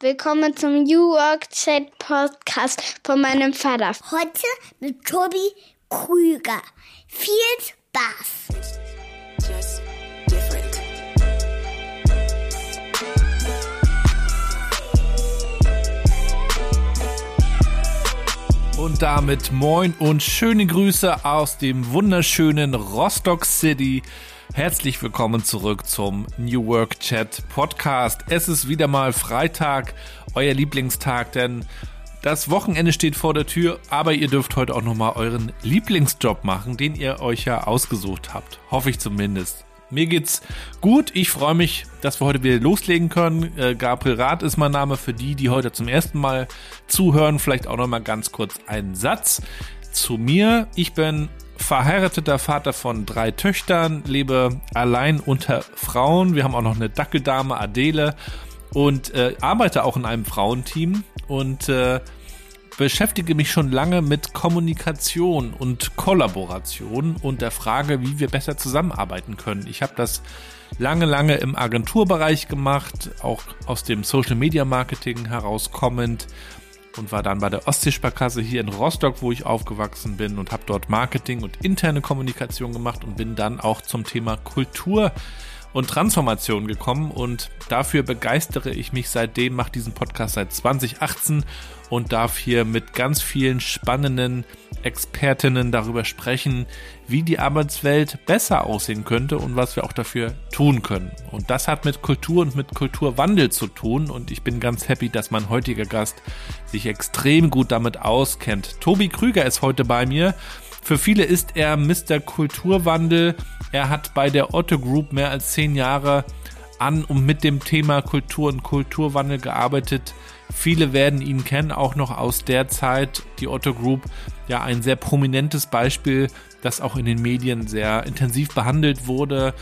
Willkommen zum New Work Chat Podcast von meinem Vater. Heute mit Tobi Krüger. Viel Spaß! Und damit moin und schöne Grüße aus dem wunderschönen Rostock City. Herzlich willkommen zurück zum New Work Chat Podcast. Es ist wieder mal Freitag, euer Lieblingstag, denn das Wochenende steht vor der Tür, aber ihr dürft heute auch nochmal euren Lieblingsjob machen, den ihr euch ja ausgesucht habt. Hoffe ich zumindest. Mir geht's gut. Ich freue mich, dass wir heute wieder loslegen können. Äh, Gabriel Rath ist mein Name für die, die heute zum ersten Mal zuhören. Vielleicht auch noch mal ganz kurz einen Satz zu mir. Ich bin verheirateter Vater von drei Töchtern, lebe allein unter Frauen. Wir haben auch noch eine Dackeldame Adele und äh, arbeite auch in einem Frauenteam und äh, beschäftige mich schon lange mit Kommunikation und Kollaboration und der Frage, wie wir besser zusammenarbeiten können. Ich habe das lange, lange im Agenturbereich gemacht, auch aus dem Social Media Marketing herauskommend und war dann bei der Ostseesparkasse hier in Rostock, wo ich aufgewachsen bin und habe dort Marketing und interne Kommunikation gemacht und bin dann auch zum Thema Kultur und Transformation gekommen. Und dafür begeistere ich mich seitdem, mache diesen Podcast seit 2018 und darf hier mit ganz vielen spannenden Expertinnen darüber sprechen, wie die Arbeitswelt besser aussehen könnte und was wir auch dafür tun können. Und das hat mit Kultur und mit Kulturwandel zu tun und ich bin ganz happy, dass mein heutiger Gast sich extrem gut damit auskennt. Tobi Krüger ist heute bei mir. Für viele ist er Mr. Kulturwandel. Er hat bei der Otto Group mehr als zehn Jahre an und mit dem Thema Kultur und Kulturwandel gearbeitet. Viele werden ihn kennen, auch noch aus der Zeit, die Otto Group, ja ein sehr prominentes Beispiel, das auch in den Medien sehr intensiv behandelt wurde.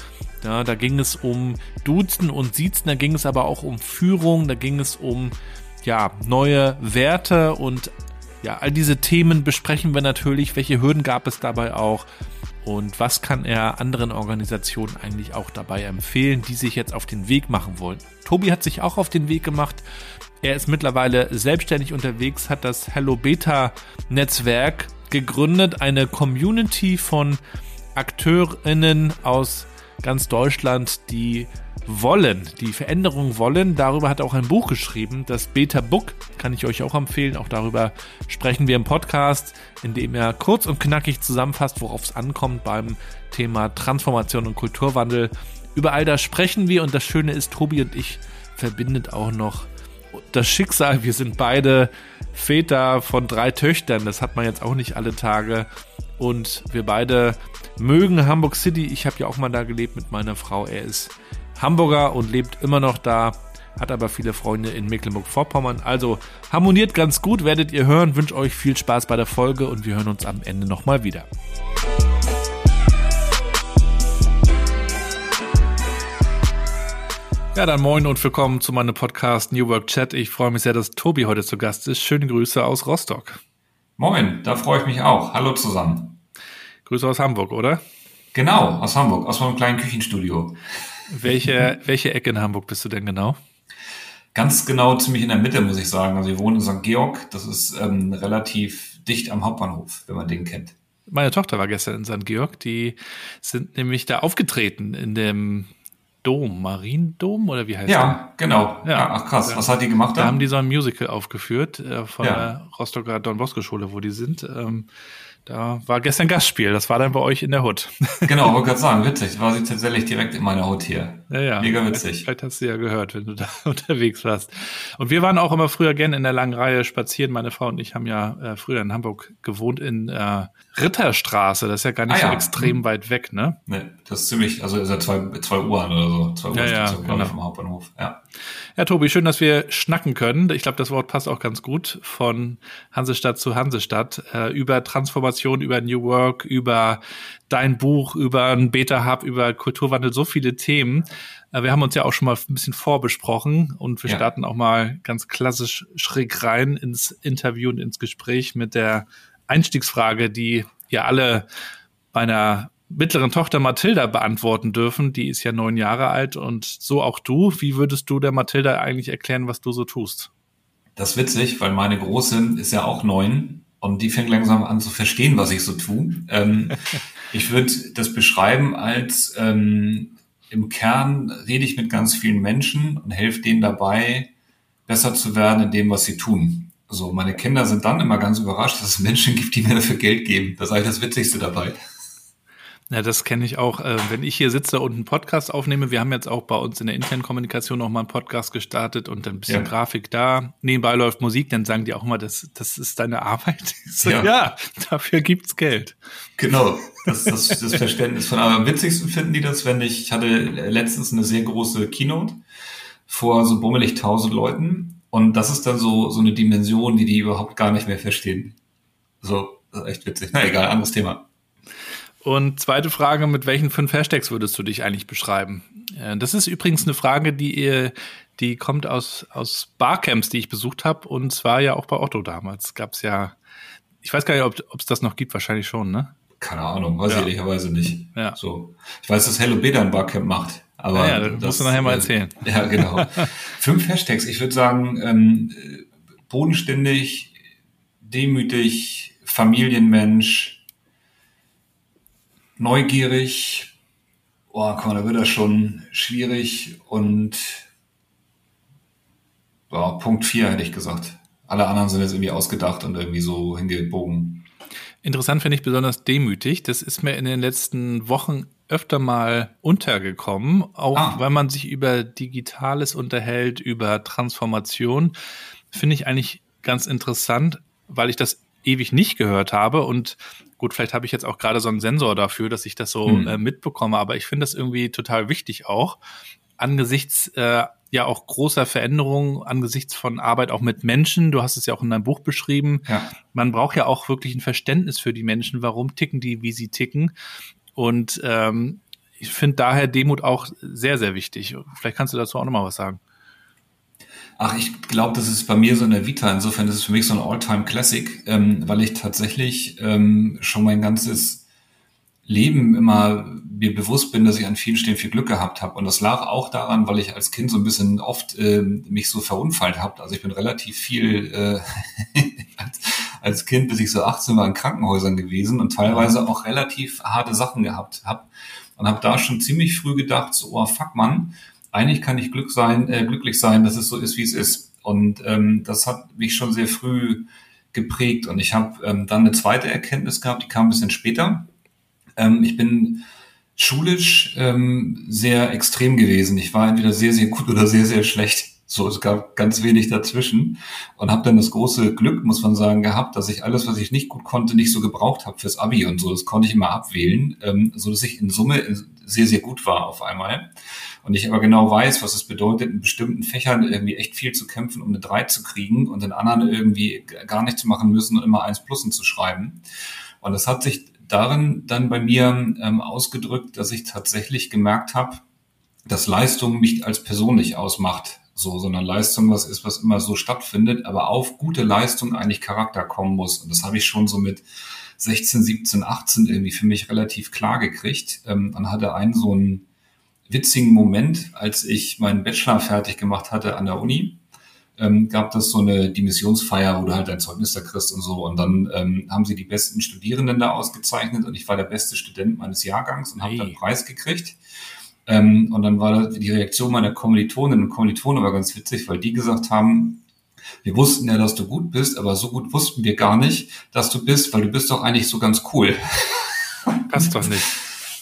Ja, da ging es um Duzen und Siezen, da ging es aber auch um Führung, da ging es um ja, neue Werte und ja, all diese Themen besprechen wir natürlich. Welche Hürden gab es dabei auch? Und was kann er anderen Organisationen eigentlich auch dabei empfehlen, die sich jetzt auf den Weg machen wollen? Tobi hat sich auch auf den Weg gemacht. Er ist mittlerweile selbstständig unterwegs, hat das Hello Beta Netzwerk gegründet, eine Community von Akteurinnen aus ganz Deutschland, die wollen, die Veränderung wollen. Darüber hat er auch ein Buch geschrieben, das Beta Book, kann ich euch auch empfehlen. Auch darüber sprechen wir im Podcast, in dem er kurz und knackig zusammenfasst, worauf es ankommt beim Thema Transformation und Kulturwandel. Über all das sprechen wir und das Schöne ist, Tobi und ich verbindet auch noch das Schicksal. Wir sind beide Väter von drei Töchtern. Das hat man jetzt auch nicht alle Tage. Und wir beide mögen Hamburg City. Ich habe ja auch mal da gelebt mit meiner Frau. Er ist Hamburger und lebt immer noch da, hat aber viele Freunde in Mecklenburg-Vorpommern. Also harmoniert ganz gut, werdet ihr hören. Wünsche euch viel Spaß bei der Folge und wir hören uns am Ende nochmal wieder. Ja, dann moin und willkommen zu meinem Podcast New Work Chat. Ich freue mich sehr, dass Tobi heute zu Gast ist. Schöne Grüße aus Rostock. Moin, da freue ich mich auch. Hallo zusammen. Grüße aus Hamburg, oder? Genau, aus Hamburg, aus meinem kleinen Küchenstudio. Welche, welche Ecke in Hamburg bist du denn genau? Ganz genau ziemlich in der Mitte, muss ich sagen. Also wir wohnen in St. Georg. Das ist ähm, relativ dicht am Hauptbahnhof, wenn man den kennt. Meine Tochter war gestern in St. Georg. Die sind nämlich da aufgetreten in dem Dom, Mariendom oder wie heißt ja, der? Ja, genau. Ja, ach krass. Was hat die gemacht da? Da haben die so ein Musical aufgeführt äh, von ja. der Rostocker Don Bosco Schule, wo die sind. Ähm, da war gestern Gastspiel, das war dann bei euch in der Hut. Genau, wollte gerade sagen, witzig. War sie tatsächlich direkt in meiner Hut hier. Ja, ja. Mega witzig. Vielleicht hast du ja gehört, wenn du da unterwegs warst. Und wir waren auch immer früher gerne in der langen Reihe spazieren. Meine Frau und ich haben ja äh, früher in Hamburg gewohnt in äh, Ritterstraße. Das ist ja gar nicht ah, ja. so extrem hm. weit weg, ne? Nee, das ist ziemlich, also ist ja zwei, zwei Uhren oder so. Zwei Uhr ja, ja, genau. vom Hauptbahnhof. Ja. Ja, Tobi, schön, dass wir schnacken können. Ich glaube, das Wort passt auch ganz gut von Hansestadt zu Hansestadt. Äh, über Transformation, über New Work, über dein Buch, über ein Beta-Hub, über Kulturwandel, so viele Themen. Äh, wir haben uns ja auch schon mal ein bisschen vorbesprochen und wir ja. starten auch mal ganz klassisch schräg rein ins Interview und ins Gespräch mit der Einstiegsfrage, die ihr alle bei einer mittleren Tochter Mathilda beantworten dürfen. Die ist ja neun Jahre alt und so auch du. Wie würdest du der Mathilda eigentlich erklären, was du so tust? Das ist witzig, weil meine Große ist ja auch neun und die fängt langsam an zu verstehen, was ich so tue. Ähm, ich würde das beschreiben als ähm, im Kern rede ich mit ganz vielen Menschen und helfe denen dabei, besser zu werden in dem, was sie tun. Also meine Kinder sind dann immer ganz überrascht, dass es Menschen gibt, die mir dafür Geld geben. Das ist eigentlich das Witzigste dabei. Ja, das kenne ich auch. Äh, wenn ich hier sitze und einen Podcast aufnehme, wir haben jetzt auch bei uns in der internen Kommunikation noch mal einen Podcast gestartet und ein bisschen ja. Grafik da. Nebenbei läuft Musik, dann sagen die auch immer, das, das ist deine Arbeit. So, ja. ja. dafür gibt's Geld. Genau, das ist das, das Verständnis von. Aber am witzigsten finden die das, wenn ich, ich hatte letztens eine sehr große Keynote vor so bummelig tausend Leuten und das ist dann so, so eine Dimension, die die überhaupt gar nicht mehr verstehen. So, echt witzig. Na egal, anderes Thema. Und zweite Frage, mit welchen fünf Hashtags würdest du dich eigentlich beschreiben? Äh, das ist übrigens eine Frage, die ihr, die kommt aus, aus Barcamps, die ich besucht habe. Und zwar ja auch bei Otto damals. Gab es ja, ich weiß gar nicht, ob es das noch gibt, wahrscheinlich schon, ne? Keine Ahnung, weiß ja. ich ehrlicherweise nicht. Ja. So. Ich weiß, dass Hello Beda ein Barcamp macht. Aber ja, ja das musst du nachher mal äh, erzählen. Ja, genau. Fünf Hashtags. Ich würde sagen, ähm, bodenständig, demütig, Familienmensch, neugierig. Oh, komm, da wird das schon schwierig und oh, Punkt 4 hätte ich gesagt. Alle anderen sind jetzt irgendwie ausgedacht und irgendwie so hingebogen. Interessant finde ich besonders demütig. Das ist mir in den letzten Wochen öfter mal untergekommen, auch ah. weil man sich über Digitales unterhält, über Transformation. Finde ich eigentlich ganz interessant, weil ich das ewig nicht gehört habe und Gut, vielleicht habe ich jetzt auch gerade so einen Sensor dafür, dass ich das so hm. äh, mitbekomme, aber ich finde das irgendwie total wichtig auch angesichts äh, ja auch großer Veränderungen, angesichts von Arbeit auch mit Menschen. Du hast es ja auch in deinem Buch beschrieben. Ja. Man braucht ja auch wirklich ein Verständnis für die Menschen. Warum ticken die, wie sie ticken? Und ähm, ich finde daher Demut auch sehr, sehr wichtig. Vielleicht kannst du dazu auch nochmal was sagen. Ach, ich glaube, das ist bei mir so eine Vita. Insofern ist es für mich so ein All-Time-Classic, ähm, weil ich tatsächlich ähm, schon mein ganzes Leben immer mir bewusst bin, dass ich an vielen Stellen viel Glück gehabt habe. Und das lag auch daran, weil ich als Kind so ein bisschen oft äh, mich so verunfallt habe. Also ich bin relativ viel äh, als, als Kind, bis ich so 18 war, in Krankenhäusern gewesen und teilweise auch relativ harte Sachen gehabt habe. Und habe da schon ziemlich früh gedacht, so, oh fuck man, eigentlich kann ich Glück sein, äh, glücklich sein, dass es so ist, wie es ist. Und ähm, das hat mich schon sehr früh geprägt. Und ich habe ähm, dann eine zweite Erkenntnis gehabt, die kam ein bisschen später. Ähm, ich bin schulisch ähm, sehr extrem gewesen. Ich war entweder sehr, sehr gut oder sehr, sehr schlecht. So, es gab ganz wenig dazwischen und habe dann das große Glück, muss man sagen, gehabt, dass ich alles, was ich nicht gut konnte, nicht so gebraucht habe fürs Abi und so. Das konnte ich immer abwählen, ähm, so dass ich in Summe sehr, sehr gut war auf einmal. Und ich aber genau weiß, was es bedeutet, in bestimmten Fächern irgendwie echt viel zu kämpfen, um eine 3 zu kriegen und in anderen irgendwie gar nichts machen müssen und immer 1 Plusen zu schreiben. Und das hat sich darin dann bei mir ähm, ausgedrückt, dass ich tatsächlich gemerkt habe, dass Leistung mich als Person nicht ausmacht, so, sondern Leistung was ist, was immer so stattfindet, aber auf gute Leistung eigentlich Charakter kommen muss. Und das habe ich schon so mit 16, 17, 18 irgendwie für mich relativ klar gekriegt. Ähm, dann hatte einen so einen witzigen Moment, als ich meinen Bachelor fertig gemacht hatte an der Uni. Ähm, gab das so eine Dimissionsfeier, wo du halt dein Zeugnis da kriegst und so. Und dann ähm, haben sie die besten Studierenden da ausgezeichnet und ich war der beste Student meines Jahrgangs und habe hey. dann einen Preis gekriegt. Ähm, und dann war die Reaktion meiner Kommilitonen und Kommilitonen aber ganz witzig, weil die gesagt haben, wir wussten ja, dass du gut bist, aber so gut wussten wir gar nicht, dass du bist, weil du bist doch eigentlich so ganz cool. Passt doch nicht.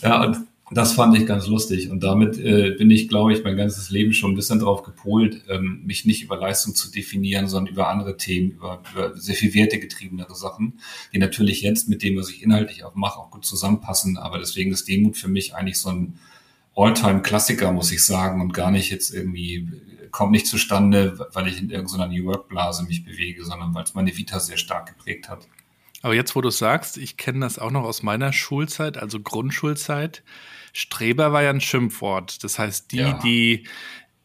Ja, und das fand ich ganz lustig. Und damit äh, bin ich, glaube ich, mein ganzes Leben schon ein bisschen drauf gepolt, ähm, mich nicht über Leistung zu definieren, sondern über andere Themen, über, über sehr viel wertegetriebenere Sachen, die natürlich jetzt mit dem, was ich inhaltlich auch mache, auch gut zusammenpassen. Aber deswegen ist Demut für mich eigentlich so ein All-Time-Klassiker, muss ich sagen, und gar nicht jetzt irgendwie, kommt nicht zustande, weil ich in irgendeiner New Work-Blase mich bewege, sondern weil es meine Vita sehr stark geprägt hat. Aber jetzt, wo du sagst, ich kenne das auch noch aus meiner Schulzeit, also Grundschulzeit. Streber war ja ein Schimpfwort. Das heißt, die, ja. die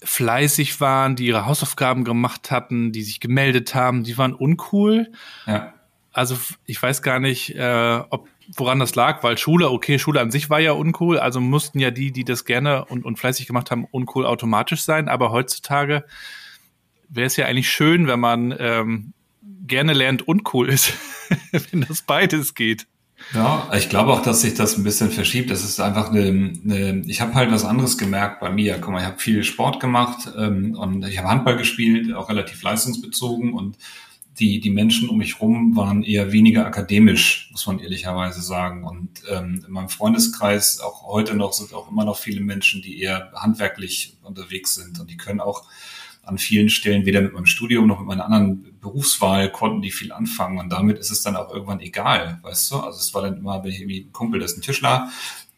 fleißig waren, die ihre Hausaufgaben gemacht hatten, die sich gemeldet haben, die waren uncool. Ja. Also ich weiß gar nicht, äh, ob woran das lag, weil Schule, okay, Schule an sich war ja uncool, also mussten ja die, die das gerne und, und fleißig gemacht haben, uncool automatisch sein. Aber heutzutage wäre es ja eigentlich schön, wenn man ähm, gerne lernt und cool ist, wenn das beides geht. Ja, ich glaube auch, dass sich das ein bisschen verschiebt. Das ist einfach eine, eine ich habe halt was anderes gemerkt bei mir. Guck mal, ich habe viel Sport gemacht ähm, und ich habe Handball gespielt, auch relativ leistungsbezogen und die, die Menschen um mich rum waren eher weniger akademisch, muss man ehrlicherweise sagen. Und ähm, in meinem Freundeskreis, auch heute noch, sind auch immer noch viele Menschen, die eher handwerklich unterwegs sind und die können auch an vielen Stellen weder mit meinem Studium noch mit meiner anderen Berufswahl konnten die viel anfangen und damit ist es dann auch irgendwann egal, weißt du? Also es war dann immer, wenn ich irgendwie ein Kumpel, das ist ein Tischler,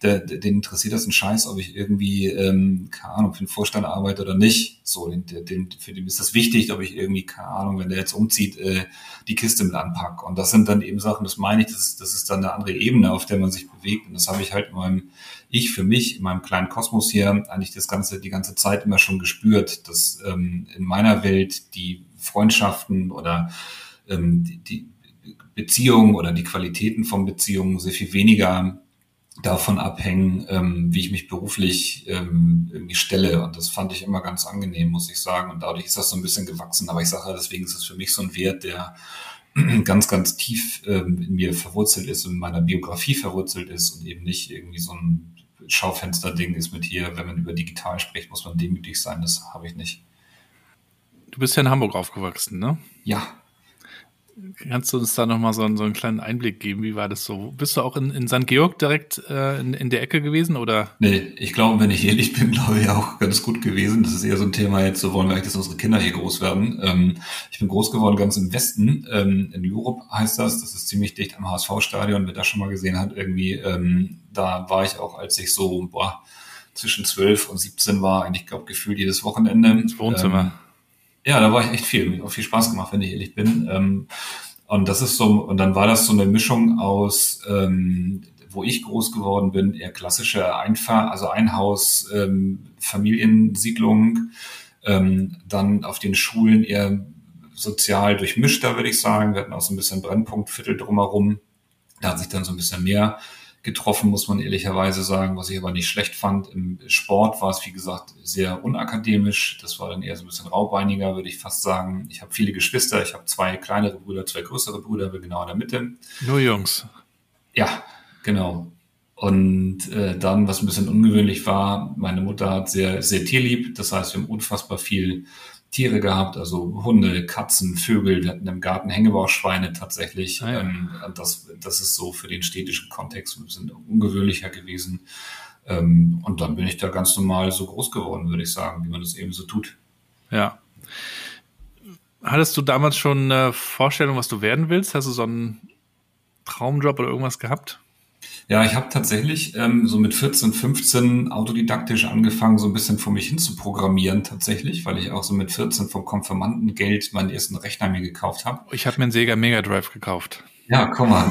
der, der, den interessiert das ein Scheiß, ob ich irgendwie, ähm, keine Ahnung, für den Vorstand arbeite oder nicht. So, den, den, für den ist das wichtig, ob ich irgendwie, keine Ahnung, wenn der jetzt umzieht, äh, die Kiste mit anpacke. Und das sind dann eben Sachen, das meine ich, das ist, das ist dann eine andere Ebene, auf der man sich bewegt. Und das habe ich halt in meinem, ich für mich, in meinem kleinen Kosmos hier, eigentlich das ganze, die ganze Zeit immer schon gespürt, dass ähm, in meiner Welt die Freundschaften oder ähm, die, die Beziehungen oder die Qualitäten von Beziehungen sehr viel weniger davon abhängen, ähm, wie ich mich beruflich ähm, irgendwie stelle. Und das fand ich immer ganz angenehm, muss ich sagen. Und dadurch ist das so ein bisschen gewachsen. Aber ich sage, deswegen ist es für mich so ein Wert, der ganz, ganz tief ähm, in mir verwurzelt ist, in meiner Biografie verwurzelt ist und eben nicht irgendwie so ein Schaufensterding ist mit hier, wenn man über digital spricht, muss man demütig sein. Das habe ich nicht. Du bist ja in Hamburg aufgewachsen, ne? Ja, Kannst du uns da nochmal so, so einen kleinen Einblick geben? Wie war das so? Bist du auch in, in St. Georg direkt äh, in, in der Ecke gewesen oder? Nee, ich glaube, wenn ich ehrlich bin, glaube ich auch ganz gut gewesen. Das ist eher so ein Thema jetzt, so wollen wir eigentlich, dass unsere Kinder hier groß werden. Ähm, ich bin groß geworden ganz im Westen, ähm, in Lurup heißt das. Das ist ziemlich dicht am HSV-Stadion, wer das schon mal gesehen hat irgendwie. Ähm, da war ich auch, als ich so, boah, zwischen 12 und 17 war, eigentlich, glaube gefühlt jedes Wochenende. Das Wohnzimmer. Ähm, ja, da war ich echt viel. Mir auch viel Spaß gemacht, wenn ich ehrlich bin. Ähm, und das ist so, und dann war das so eine Mischung aus, ähm, wo ich groß geworden bin, eher klassische Einfach, also Einhaus, ähm, Familiensiedlung, ähm, dann auf den Schulen eher sozial durchmischter, würde ich sagen. Wir hatten auch so ein bisschen Brennpunktviertel drumherum. Da hat sich dann so ein bisschen mehr getroffen, muss man ehrlicherweise sagen, was ich aber nicht schlecht fand. Im Sport war es, wie gesagt, sehr unakademisch. Das war dann eher so ein bisschen raubeiniger, würde ich fast sagen. Ich habe viele Geschwister. Ich habe zwei kleinere Brüder, zwei größere Brüder, bin genau in der Mitte. Nur Jungs. Ja, genau. Und äh, dann, was ein bisschen ungewöhnlich war, meine Mutter hat sehr, sehr tierlieb. Das heißt, wir haben unfassbar viel Tiere gehabt, also Hunde, Katzen, Vögel. Wir hatten im Garten Hängebauchschweine tatsächlich. Ah, ja. ähm, das, das ist so für den städtischen Kontext ein bisschen ungewöhnlicher gewesen. Ähm, und dann bin ich da ganz normal so groß geworden, würde ich sagen, wie man das eben so tut. Ja. Hattest du damals schon eine Vorstellung, was du werden willst? Hast du so einen Traumjob oder irgendwas gehabt? Ja, ich habe tatsächlich ähm, so mit 14, 15 autodidaktisch angefangen, so ein bisschen vor mich hin zu programmieren tatsächlich, weil ich auch so mit 14 vom Konfirmandengeld meinen ersten Rechner mir gekauft habe. Ich habe mir einen Sega Mega Drive gekauft. Ja, komm mal.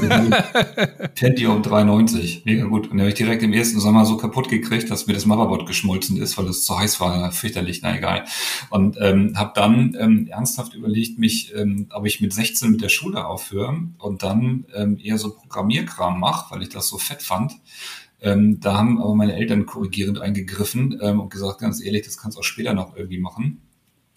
Pentium 390. Mega gut. Und den habe ich direkt im ersten Sommer so kaputt gekriegt, dass mir das Motherboard geschmolzen ist, weil es zu heiß war. Fürchterlich, na egal. Und ähm, habe dann ähm, ernsthaft überlegt, mich, ähm, ob ich mit 16 mit der Schule aufhöre und dann ähm, eher so Programmierkram mache, weil ich das so fett fand. Ähm, da haben aber meine Eltern korrigierend eingegriffen ähm, und gesagt, ganz ehrlich, das kannst du auch später noch irgendwie machen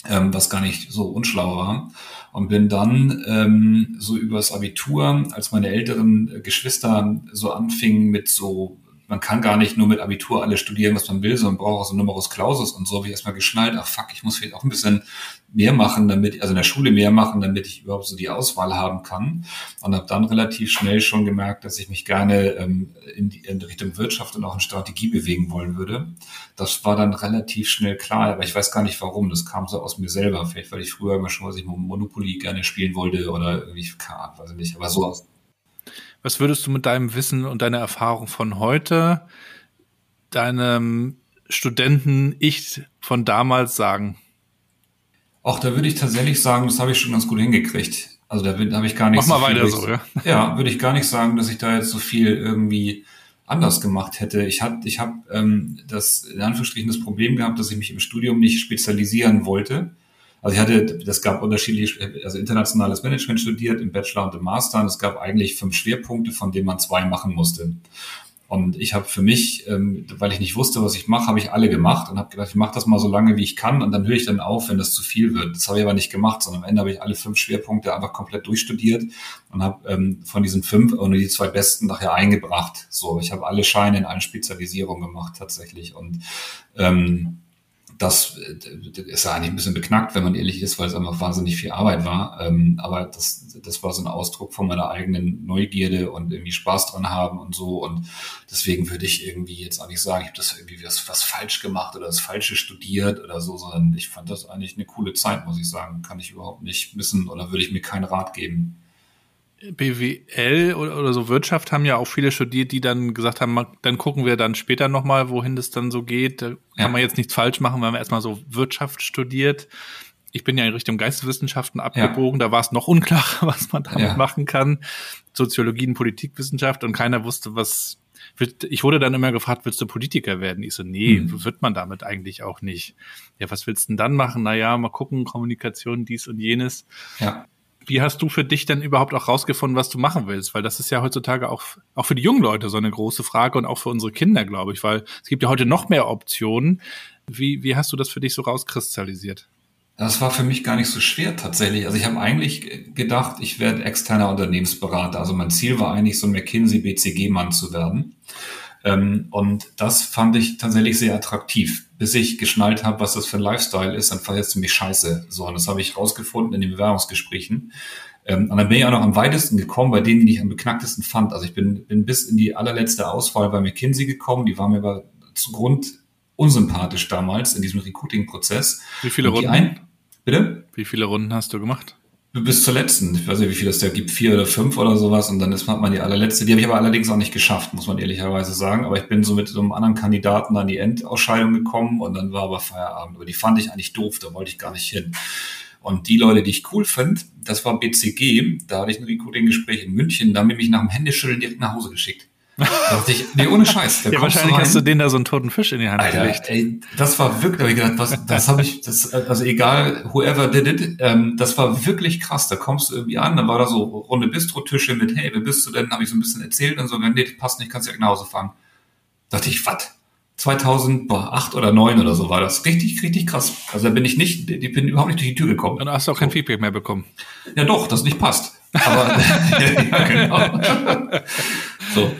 ähm, was gar nicht so unschlau war. Und bin dann ähm, so übers Abitur, als meine älteren Geschwister so anfingen mit so man kann gar nicht nur mit Abitur alles studieren, was man will, sondern braucht auch so Numerus Clausus und so, ich erstmal geschnallt, ach fuck, ich muss vielleicht auch ein bisschen mehr machen, damit, also in der Schule mehr machen, damit ich überhaupt so die Auswahl haben kann. Und habe dann relativ schnell schon gemerkt, dass ich mich gerne ähm, in, die, in Richtung Wirtschaft und auch in Strategie bewegen wollen würde. Das war dann relativ schnell klar, aber ich weiß gar nicht warum. Das kam so aus mir selber. Vielleicht, weil ich früher immer schon, was ich Monopoly gerne spielen wollte oder irgendwie, keine Ahnung, weiß ich nicht, aber so aus was würdest du mit deinem Wissen und deiner Erfahrung von heute deinem Studenten-Ich von damals sagen? Auch da würde ich tatsächlich sagen, das habe ich schon ganz gut hingekriegt. Also da habe ich gar nicht Mach so mal weiter so, ja. Ja, würde ich gar nicht sagen, dass ich da jetzt so viel irgendwie anders gemacht hätte. Ich habe ich hab, ähm, das in Anführungsstrichen das Problem gehabt, dass ich mich im Studium nicht spezialisieren wollte. Also ich hatte, das gab unterschiedliche, also internationales Management studiert im Bachelor und im Master und es gab eigentlich fünf Schwerpunkte, von denen man zwei machen musste. Und ich habe für mich, ähm, weil ich nicht wusste, was ich mache, habe ich alle gemacht und habe gedacht, ich mache das mal so lange, wie ich kann und dann höre ich dann auf, wenn das zu viel wird. Das habe ich aber nicht gemacht, sondern am Ende habe ich alle fünf Schwerpunkte einfach komplett durchstudiert und habe ähm, von diesen fünf nur die zwei besten nachher eingebracht. So, ich habe alle Scheine in allen Spezialisierungen gemacht tatsächlich und ähm, das ist ja eigentlich ein bisschen beknackt, wenn man ehrlich ist, weil es einfach wahnsinnig viel Arbeit war. Ähm, aber das, das war so ein Ausdruck von meiner eigenen Neugierde und irgendwie Spaß dran haben und so. Und deswegen würde ich irgendwie jetzt auch nicht sagen, ich habe das irgendwie was, was falsch gemacht oder das Falsche studiert oder so, sondern ich fand das eigentlich eine coole Zeit, muss ich sagen. Kann ich überhaupt nicht missen oder würde ich mir keinen Rat geben. BWL oder, oder, so Wirtschaft haben ja auch viele studiert, die dann gesagt haben, dann gucken wir dann später nochmal, wohin das dann so geht. Da ja. kann man jetzt nichts falsch machen, wenn man erstmal so Wirtschaft studiert. Ich bin ja in Richtung Geisteswissenschaften abgebogen, ja. da war es noch unklar, was man damit ja. machen kann. Soziologie und Politikwissenschaft und keiner wusste, was. Ich wurde dann immer gefragt, willst du Politiker werden? Ich so, nee, mhm. wird man damit eigentlich auch nicht. Ja, was willst du denn dann machen? Naja, mal gucken, Kommunikation, dies und jenes. Ja. Wie hast du für dich denn überhaupt auch rausgefunden, was du machen willst? Weil das ist ja heutzutage auch, auch für die jungen Leute so eine große Frage und auch für unsere Kinder, glaube ich, weil es gibt ja heute noch mehr Optionen. Wie, wie hast du das für dich so rauskristallisiert? Das war für mich gar nicht so schwer tatsächlich. Also ich habe eigentlich gedacht, ich werde externer Unternehmensberater. Also mein Ziel war eigentlich so ein McKinsey BCG-Mann zu werden. Ähm, und das fand ich tatsächlich sehr attraktiv, bis ich geschnallt habe, was das für ein Lifestyle ist, dann fand ich das ziemlich scheiße. So, und das habe ich rausgefunden in den Bewerbungsgesprächen. Ähm, und dann bin ich auch noch am weitesten gekommen bei denen, die ich am beknacktesten fand. Also ich bin, bin bis in die allerletzte Auswahl bei McKinsey gekommen. Die war mir aber zu Grund unsympathisch damals in diesem Recruiting-Prozess. Wie viele Runden? Ein, bitte? Wie viele Runden hast du gemacht? Bis zur letzten. Ich weiß nicht, wie viel es da gibt, vier oder fünf oder sowas. Und dann ist man die allerletzte. Die habe ich aber allerdings auch nicht geschafft, muss man ehrlicherweise sagen. Aber ich bin so mit so einem anderen Kandidaten an die Endausscheidung gekommen und dann war aber Feierabend. Aber die fand ich eigentlich doof, da wollte ich gar nicht hin. Und die Leute, die ich cool finde, das war BCG. Da hatte ich ein Recruiting-Gespräch in München. Da haben die mich nach dem Händeschütteln direkt nach Hause geschickt. Da dachte ich, nee, ohne Scheiß. ja, wahrscheinlich hast du denen da so einen toten Fisch in die Hand Alter, gelegt. Ey, das war wirklich, da hab ich gedacht, was, das habe ich, das, also egal, whoever did it, ähm, das war wirklich krass. Da kommst du irgendwie an, dann war da so runde Bistro-Tische mit, hey, wer bist du denn? Habe ich so ein bisschen erzählt und so, nee, das passt nicht, kannst du ja nach Hause fahren. Da dachte ich, was? 2008 oder 9 oder so war das. Richtig, richtig krass. Also da bin ich nicht, ich bin überhaupt nicht durch die Tür gekommen. Und hast du auch kein Feedback mehr bekommen. Ja doch, das nicht passt. Aber ja, genau. so.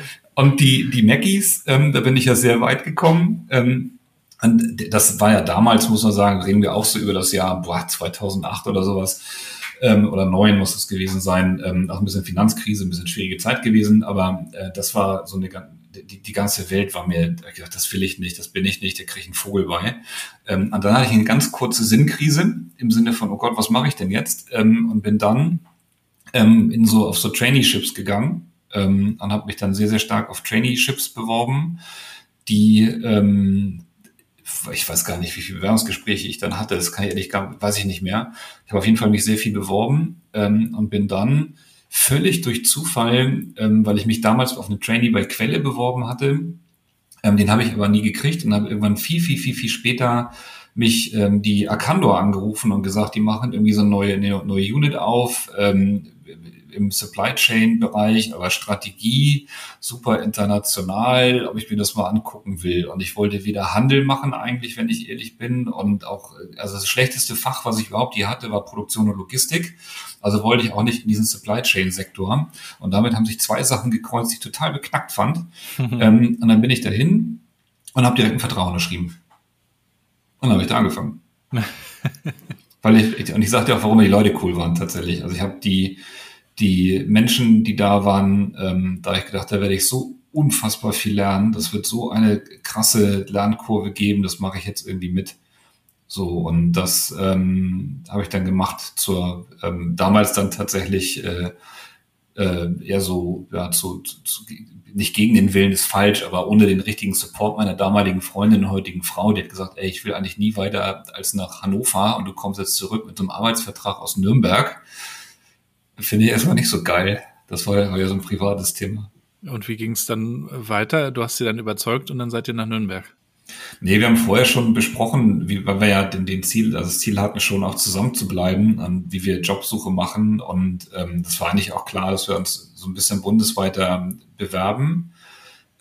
Und die, die Mackies, ähm, da bin ich ja sehr weit gekommen. Ähm, und das war ja damals, muss man sagen, reden wir auch so über das Jahr boah, 2008 oder sowas. Ähm, oder neun muss es gewesen sein. Ähm, auch ein bisschen Finanzkrise, ein bisschen schwierige Zeit gewesen. Aber äh, das war so eine die, die ganze Welt war mir, gedacht, das will ich nicht, das bin ich nicht, da kriege ich einen Vogel bei. Ähm, und dann hatte ich eine ganz kurze Sinnkrise im Sinne von, oh Gott, was mache ich denn jetzt? Ähm, und bin dann ähm, in so auf so Traineeships gegangen ähm, und habe mich dann sehr, sehr stark auf Traineeships beworben, die ähm, ich weiß gar nicht, wie viele Bewerbungsgespräche ich dann hatte, das kann ich ehrlich gar, weiß ich nicht mehr. Ich habe auf jeden Fall mich sehr viel beworben ähm, und bin dann völlig durch Zufall, ähm, weil ich mich damals auf eine Trainee bei Quelle beworben hatte, ähm, den habe ich aber nie gekriegt und habe irgendwann viel, viel, viel, viel später mich ähm, die Arcandor angerufen und gesagt, die machen irgendwie so eine neue, eine neue Unit auf. Ähm, im Supply Chain Bereich, aber Strategie super international, ob ich mir das mal angucken will. Und ich wollte wieder Handel machen eigentlich, wenn ich ehrlich bin. Und auch, also das schlechteste Fach, was ich überhaupt hier hatte, war Produktion und Logistik. Also wollte ich auch nicht in diesen Supply Chain Sektor. Und damit haben sich zwei Sachen gekreuzt, die ich total beknackt fand. ähm, und dann bin ich dahin und habe direkt ein Vertrauen geschrieben. Und dann habe ich da angefangen. Weil ich, und ich sagte auch, warum die Leute cool waren tatsächlich. Also ich habe die, die Menschen, die da waren, ähm, da ich gedacht, da werde ich so unfassbar viel lernen. Das wird so eine krasse Lernkurve geben, das mache ich jetzt irgendwie mit. So, und das ähm, habe ich dann gemacht zur ähm, damals dann tatsächlich äh, äh, eher so, ja, zu, zu, nicht gegen den Willen ist falsch, aber ohne den richtigen Support meiner damaligen Freundin, heutigen Frau, die hat gesagt, ey, ich will eigentlich nie weiter als nach Hannover und du kommst jetzt zurück mit einem Arbeitsvertrag aus Nürnberg finde ich erstmal nicht so geil. Das war ja, war ja so ein privates Thema. Und wie ging es dann weiter? Du hast sie dann überzeugt und dann seid ihr nach Nürnberg. Nee, wir haben vorher schon besprochen, wie, weil wir ja den, den Ziel, also das Ziel hatten, schon auch zusammen zu bleiben, um, wie wir Jobsuche machen. Und ähm, das war eigentlich auch klar, dass wir uns so ein bisschen bundesweiter bewerben,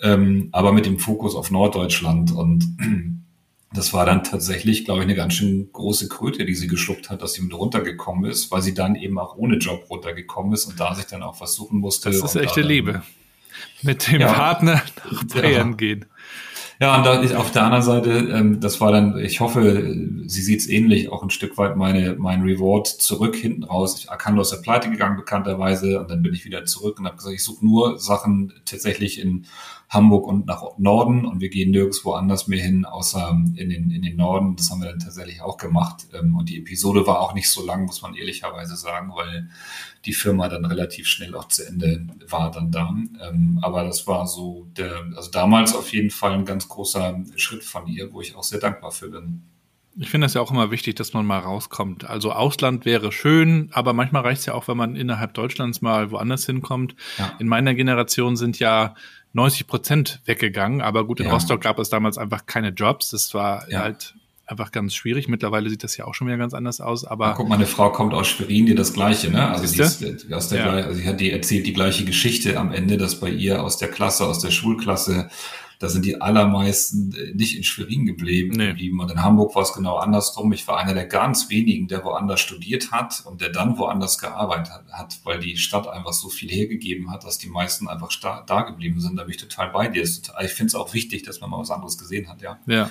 ähm, aber mit dem Fokus auf Norddeutschland. Und das war dann tatsächlich, glaube ich, eine ganz schön große Kröte, die sie geschluckt hat, dass sie mit runtergekommen ist, weil sie dann eben auch ohne Job runtergekommen ist und da sich dann auch was suchen musste. Das ist echte Liebe. Mit dem ja, Partner nach Bayern ja. gehen. Ja, und da ist auf der anderen Seite, ähm, das war dann, ich hoffe, sie sieht es ähnlich, auch ein Stück weit meine, mein Reward zurück hinten raus. Ich kann aus der Pleite gegangen, bekannterweise, und dann bin ich wieder zurück und habe gesagt, ich suche nur Sachen tatsächlich in Hamburg und nach Norden und wir gehen nirgendwo anders mehr hin, außer in den, in den Norden. Das haben wir dann tatsächlich auch gemacht. Ähm, und die Episode war auch nicht so lang, muss man ehrlicherweise sagen, weil die Firma dann relativ schnell auch zu Ende war dann da. Ähm, aber das war so der, also damals auf jeden Fall ein ganz großer Schritt von ihr, wo ich auch sehr dankbar für bin. Ich finde es ja auch immer wichtig, dass man mal rauskommt. Also Ausland wäre schön, aber manchmal reicht es ja auch, wenn man innerhalb Deutschlands mal woanders hinkommt. Ja. In meiner Generation sind ja 90 Prozent weggegangen. Aber gut, in ja. Rostock gab es damals einfach keine Jobs. Das war ja. halt einfach ganz schwierig. Mittlerweile sieht das ja auch schon wieder ganz anders aus. Aber ja, guck, meine Frau kommt aus Schwerin, die das Gleiche, ne? Also die, ist, aus der ja. also sie hat die erzählt die gleiche Geschichte am Ende, dass bei ihr aus der Klasse, aus der Schulklasse da sind die allermeisten äh, nicht in Schwerin geblieben. Nee. geblieben. Und in Hamburg war es genau andersrum. Ich war einer der ganz wenigen, der woanders studiert hat und der dann woanders gearbeitet hat, weil die Stadt einfach so viel hergegeben hat, dass die meisten einfach da geblieben sind. Da bin ich total bei dir. Ich finde es auch wichtig, dass man mal was anderes gesehen hat, ja. Ja,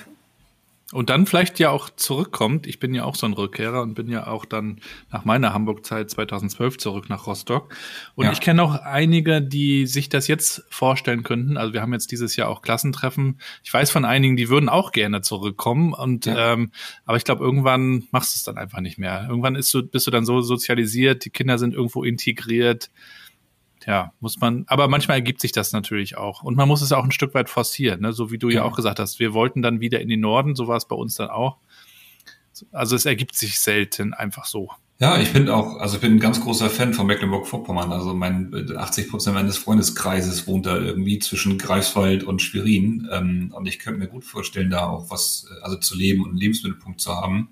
und dann vielleicht ja auch zurückkommt. Ich bin ja auch so ein Rückkehrer und bin ja auch dann nach meiner Hamburg-Zeit 2012 zurück nach Rostock. Und ja. ich kenne auch einige, die sich das jetzt vorstellen könnten. Also wir haben jetzt dieses Jahr auch Klassentreffen. Ich weiß von einigen, die würden auch gerne zurückkommen. Und ja. ähm, aber ich glaube, irgendwann machst du es dann einfach nicht mehr. Irgendwann ist du, bist du dann so sozialisiert, die Kinder sind irgendwo integriert ja, muss man, aber manchmal ergibt sich das natürlich auch. Und man muss es auch ein Stück weit forcieren, ne? so wie du ja. ja auch gesagt hast. Wir wollten dann wieder in den Norden, so war es bei uns dann auch. Also es ergibt sich selten einfach so. Ja, ich bin auch, also ich bin ein ganz großer Fan von Mecklenburg-Vorpommern. Also mein 80 Prozent meines Freundeskreises wohnt da irgendwie zwischen Greifswald und Schwerin. Ähm, und ich könnte mir gut vorstellen, da auch was, also zu leben und einen Lebensmittelpunkt zu haben.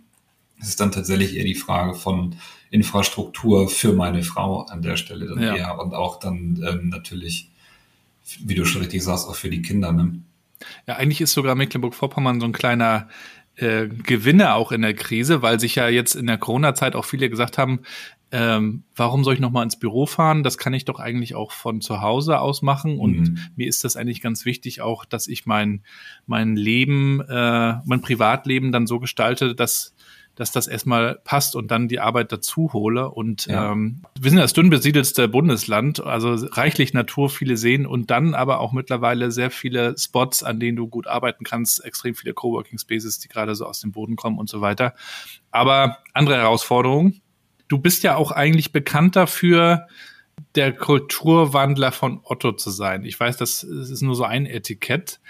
Es ist dann tatsächlich eher die Frage von, Infrastruktur für meine Frau an der Stelle dann ja. eher und auch dann ähm, natürlich, wie du schon richtig sagst, auch für die Kinder. Ne? Ja, eigentlich ist sogar Mecklenburg-Vorpommern so ein kleiner äh, Gewinner auch in der Krise, weil sich ja jetzt in der Corona-Zeit auch viele gesagt haben, ähm, warum soll ich nochmal ins Büro fahren? Das kann ich doch eigentlich auch von zu Hause aus machen. Und mhm. mir ist das eigentlich ganz wichtig auch, dass ich mein, mein Leben, äh, mein Privatleben dann so gestalte, dass dass das erstmal passt und dann die Arbeit dazu hole. Und ja. ähm, wir sind das dünn besiedelste Bundesland, also reichlich Natur, viele Seen und dann aber auch mittlerweile sehr viele Spots, an denen du gut arbeiten kannst, extrem viele Coworking Spaces, die gerade so aus dem Boden kommen und so weiter. Aber andere Herausforderungen. Du bist ja auch eigentlich bekannt dafür, der Kulturwandler von Otto zu sein. Ich weiß, das ist nur so ein Etikett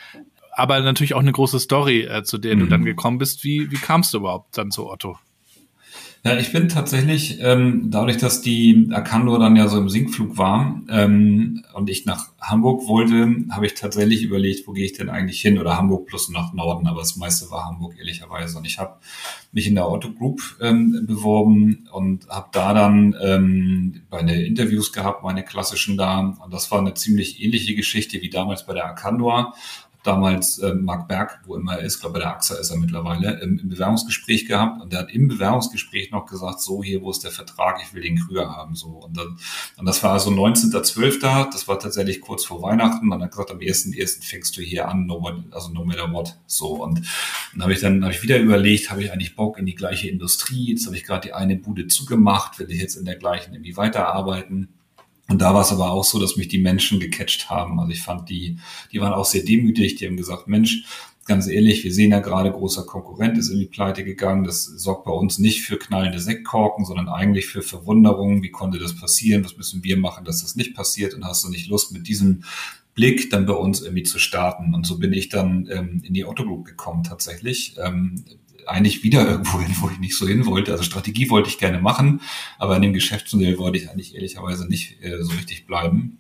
aber natürlich auch eine große Story, äh, zu der mhm. du dann gekommen bist. Wie, wie kamst du überhaupt dann zu Otto? Ja, ich bin tatsächlich, ähm, dadurch, dass die Akando dann ja so im Sinkflug war ähm, und ich nach Hamburg wollte, habe ich tatsächlich überlegt, wo gehe ich denn eigentlich hin? Oder Hamburg plus nach Norden, aber das meiste war Hamburg, ehrlicherweise. Und ich habe mich in der Otto Group ähm, beworben und habe da dann ähm, meine Interviews gehabt, meine klassischen da. Und das war eine ziemlich ähnliche Geschichte wie damals bei der Akandor damals äh, Marc Berg, wo immer er ist, glaube bei der AXA ist er mittlerweile, im, im Bewerbungsgespräch gehabt und der hat im Bewerbungsgespräch noch gesagt, so hier, wo ist der Vertrag, ich will den Krüger haben, so. Und dann, und das war also 19.12., das war tatsächlich kurz vor Weihnachten, und hat gesagt, am 1.1. fängst du hier an, no, also no matter what, so. Und dann habe ich dann, habe ich wieder überlegt, habe ich eigentlich Bock in die gleiche Industrie, jetzt habe ich gerade die eine Bude zugemacht, will ich jetzt in der gleichen irgendwie weiterarbeiten? Und da war es aber auch so, dass mich die Menschen gecatcht haben. Also ich fand die, die waren auch sehr demütig. Die haben gesagt, Mensch, ganz ehrlich, wir sehen ja gerade, großer Konkurrent ist in die Pleite gegangen. Das sorgt bei uns nicht für knallende Sektkorken, sondern eigentlich für Verwunderung. Wie konnte das passieren? Was müssen wir machen, dass das nicht passiert? Und hast du nicht Lust, mit diesem Blick dann bei uns irgendwie zu starten? Und so bin ich dann ähm, in die Otto Group gekommen tatsächlich. Ähm, eigentlich wieder irgendwo hin, wo ich nicht so hin wollte. Also Strategie wollte ich gerne machen, aber in dem Geschäftsmodell wollte ich eigentlich ehrlicherweise nicht äh, so richtig bleiben.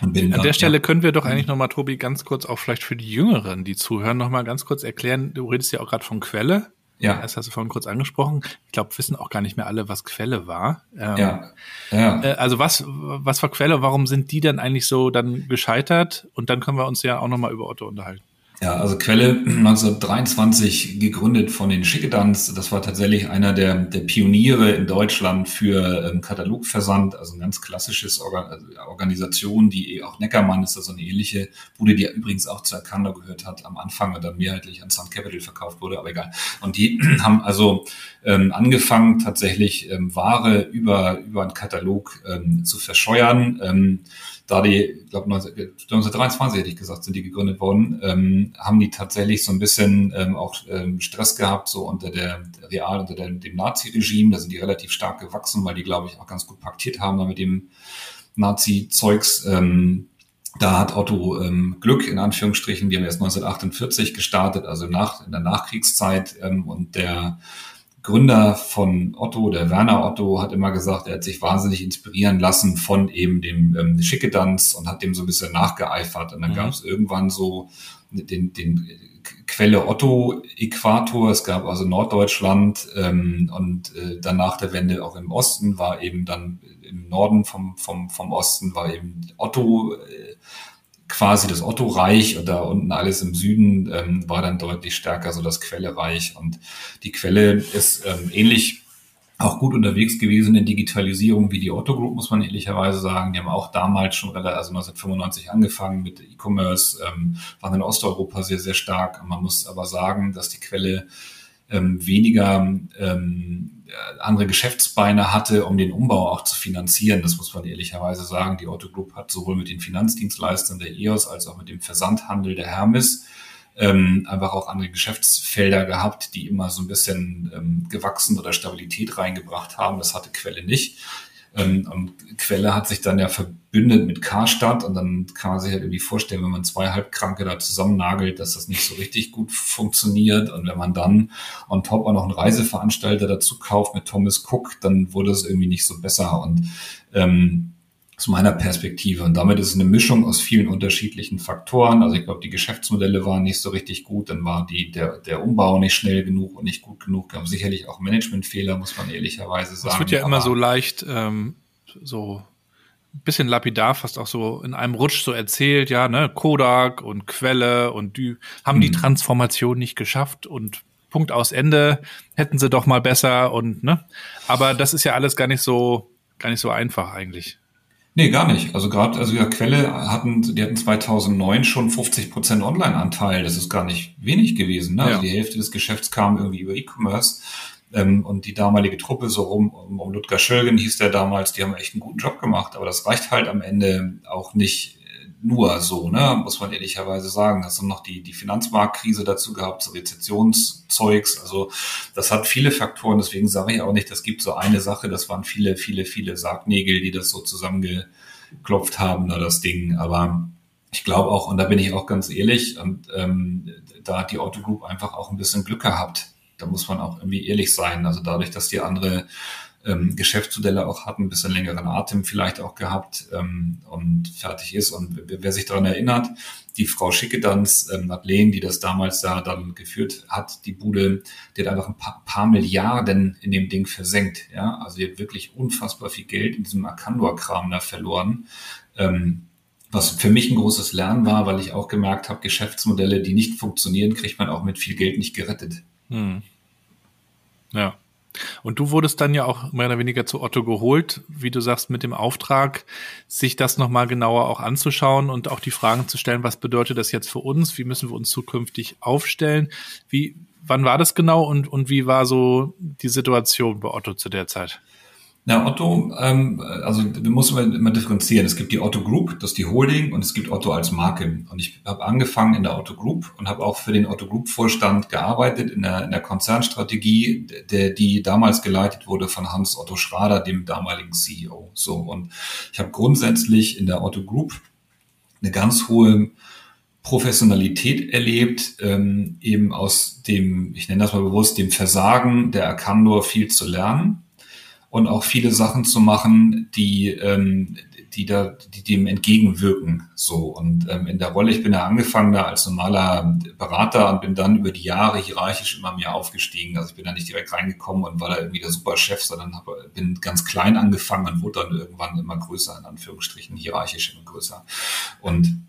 An der Stelle ja. können wir doch eigentlich nochmal, Tobi, ganz kurz auch vielleicht für die Jüngeren, die zuhören, nochmal ganz kurz erklären. Du redest ja auch gerade von Quelle. Ja. Das hast du vorhin kurz angesprochen. Ich glaube, wissen auch gar nicht mehr alle, was Quelle war. Ähm, ja. ja. Äh, also was, was war Quelle? Warum sind die dann eigentlich so dann gescheitert? Und dann können wir uns ja auch nochmal über Otto unterhalten. Ja, also Quelle 1923 gegründet von den Schickedanz. Das war tatsächlich einer der, der Pioniere in Deutschland für ähm, Katalogversand, also ein ganz klassisches Organ also Organisation, die auch Neckermann ist, also eine ähnliche Bude, die übrigens auch zu Erkander gehört hat am Anfang und dann mehrheitlich an Sun Capital verkauft wurde, aber egal. Und die haben also ähm, angefangen, tatsächlich ähm, Ware über, über einen Katalog ähm, zu verscheuern. Da die, ich glaube 1923 hätte ich gesagt, sind die gegründet worden, ähm, haben die tatsächlich so ein bisschen ähm, auch ähm, Stress gehabt, so unter der, der Real, unter der, dem Nazi-Regime. Da sind die relativ stark gewachsen, weil die, glaube ich, auch ganz gut paktiert haben mit dem Nazi-Zeugs. Ähm, da hat Otto ähm, Glück, in Anführungsstrichen, die haben erst 1948 gestartet, also nach, in der Nachkriegszeit. Ähm, und der Gründer von Otto, der Werner Otto, hat immer gesagt, er hat sich wahnsinnig inspirieren lassen von eben dem ähm, Schickedanz und hat dem so ein bisschen nachgeeifert. Und dann mhm. gab es irgendwann so den, den Quelle Otto Äquator. Es gab also Norddeutschland ähm, und äh, dann nach der Wende auch im Osten war eben dann im Norden vom, vom, vom Osten war eben Otto äh, quasi das Otto-Reich da unten alles im Süden ähm, war dann deutlich stärker so das Quelle-Reich. Und die Quelle ist ähm, ähnlich auch gut unterwegs gewesen in Digitalisierung wie die Otto Group, muss man ehrlicherweise sagen. Die haben auch damals schon also 1995 angefangen mit E-Commerce, ähm, waren in Osteuropa sehr, sehr stark. Man muss aber sagen, dass die Quelle ähm, weniger ähm, andere Geschäftsbeine hatte, um den Umbau auch zu finanzieren. Das muss man ehrlicherweise sagen. Die Otto Group hat sowohl mit den Finanzdienstleistern der EOS als auch mit dem Versandhandel der Hermes ähm, einfach auch andere Geschäftsfelder gehabt, die immer so ein bisschen ähm, gewachsen oder Stabilität reingebracht haben. Das hatte Quelle nicht. Ähm, Quelle hat sich dann ja verbündet mit Karstadt und dann kann man sich halt irgendwie vorstellen, wenn man zwei Halbkranke da zusammennagelt, dass das nicht so richtig gut funktioniert. Und wenn man dann on top auch noch einen Reiseveranstalter dazu kauft mit Thomas Cook, dann wurde es irgendwie nicht so besser. Und ähm, aus meiner Perspektive. Und damit ist es eine Mischung aus vielen unterschiedlichen Faktoren. Also ich glaube, die Geschäftsmodelle waren nicht so richtig gut, dann war die, der, der Umbau nicht schnell genug und nicht gut genug. Gab sicherlich auch Managementfehler, muss man ehrlicherweise sagen. Es wird ja immer so leicht, ähm, so ein bisschen lapidar, fast auch so in einem Rutsch so erzählt, ja, ne, Kodak und Quelle und die haben die mhm. Transformation nicht geschafft und Punkt aus Ende, hätten sie doch mal besser und ne. Aber das ist ja alles gar nicht so, gar nicht so einfach eigentlich. Nee, gar nicht. Also gerade, also ja, Quelle hatten, die hatten 2009 schon 50 Prozent Online-Anteil. Das ist gar nicht wenig gewesen. Ne? Also ja. Also die Hälfte des Geschäfts kam irgendwie über E-Commerce. Ähm, und die damalige Truppe so rum, um, um Ludger Schölgen hieß der damals, die haben echt einen guten Job gemacht. Aber das reicht halt am Ende auch nicht nur so, ne, muss man ehrlicherweise sagen. Das sind noch die, die Finanzmarktkrise dazu gehabt, so Rezessionszeugs. Also das hat viele Faktoren, deswegen sage ich auch nicht, das gibt so eine Sache, das waren viele, viele, viele Sargnägel, die das so zusammengeklopft haben, da das Ding. Aber ich glaube auch, und da bin ich auch ganz ehrlich, und ähm, da hat die Auto Group einfach auch ein bisschen Glück gehabt. Da muss man auch irgendwie ehrlich sein. Also dadurch, dass die andere ähm, Geschäftsmodelle auch hat, ein bisschen längeren Atem vielleicht auch gehabt ähm, und fertig ist. Und wer sich daran erinnert, die Frau Schickedanz, ähm, Madeleine, die das damals da dann geführt hat, die Bude, die hat einfach ein paar, paar Milliarden in dem Ding versenkt. Ja, also die hat wirklich unfassbar viel Geld in diesem Arcandor-Kram da verloren. Ähm, was für mich ein großes Lernen war, weil ich auch gemerkt habe, Geschäftsmodelle, die nicht funktionieren, kriegt man auch mit viel Geld nicht gerettet. Hm. Ja. Und du wurdest dann ja auch mehr oder weniger zu Otto geholt, wie du sagst, mit dem Auftrag, sich das nochmal genauer auch anzuschauen und auch die Fragen zu stellen, was bedeutet das jetzt für uns? Wie müssen wir uns zukünftig aufstellen? Wie, wann war das genau und, und wie war so die Situation bei Otto zu der Zeit? Na, Otto, ähm, also wir müssen immer differenzieren. Es gibt die Otto Group, das ist die Holding, und es gibt Otto als Marke. Und ich habe angefangen in der Otto Group und habe auch für den Otto Group Vorstand gearbeitet in der, in der Konzernstrategie, der, die damals geleitet wurde von Hans Otto Schrader, dem damaligen CEO. So und ich habe grundsätzlich in der Otto Group eine ganz hohe Professionalität erlebt, ähm, eben aus dem, ich nenne das mal bewusst, dem Versagen der Arcandor viel zu lernen und auch viele Sachen zu machen, die, ähm, die da, die dem entgegenwirken. So und ähm, in der Rolle, ich bin ja angefangen da als normaler Berater und bin dann über die Jahre hierarchisch immer mehr aufgestiegen. Also ich bin da nicht direkt reingekommen und war da irgendwie der Superchef, sondern hab, bin ganz klein angefangen und wurde dann irgendwann immer größer, in Anführungsstrichen, hierarchisch immer größer. Und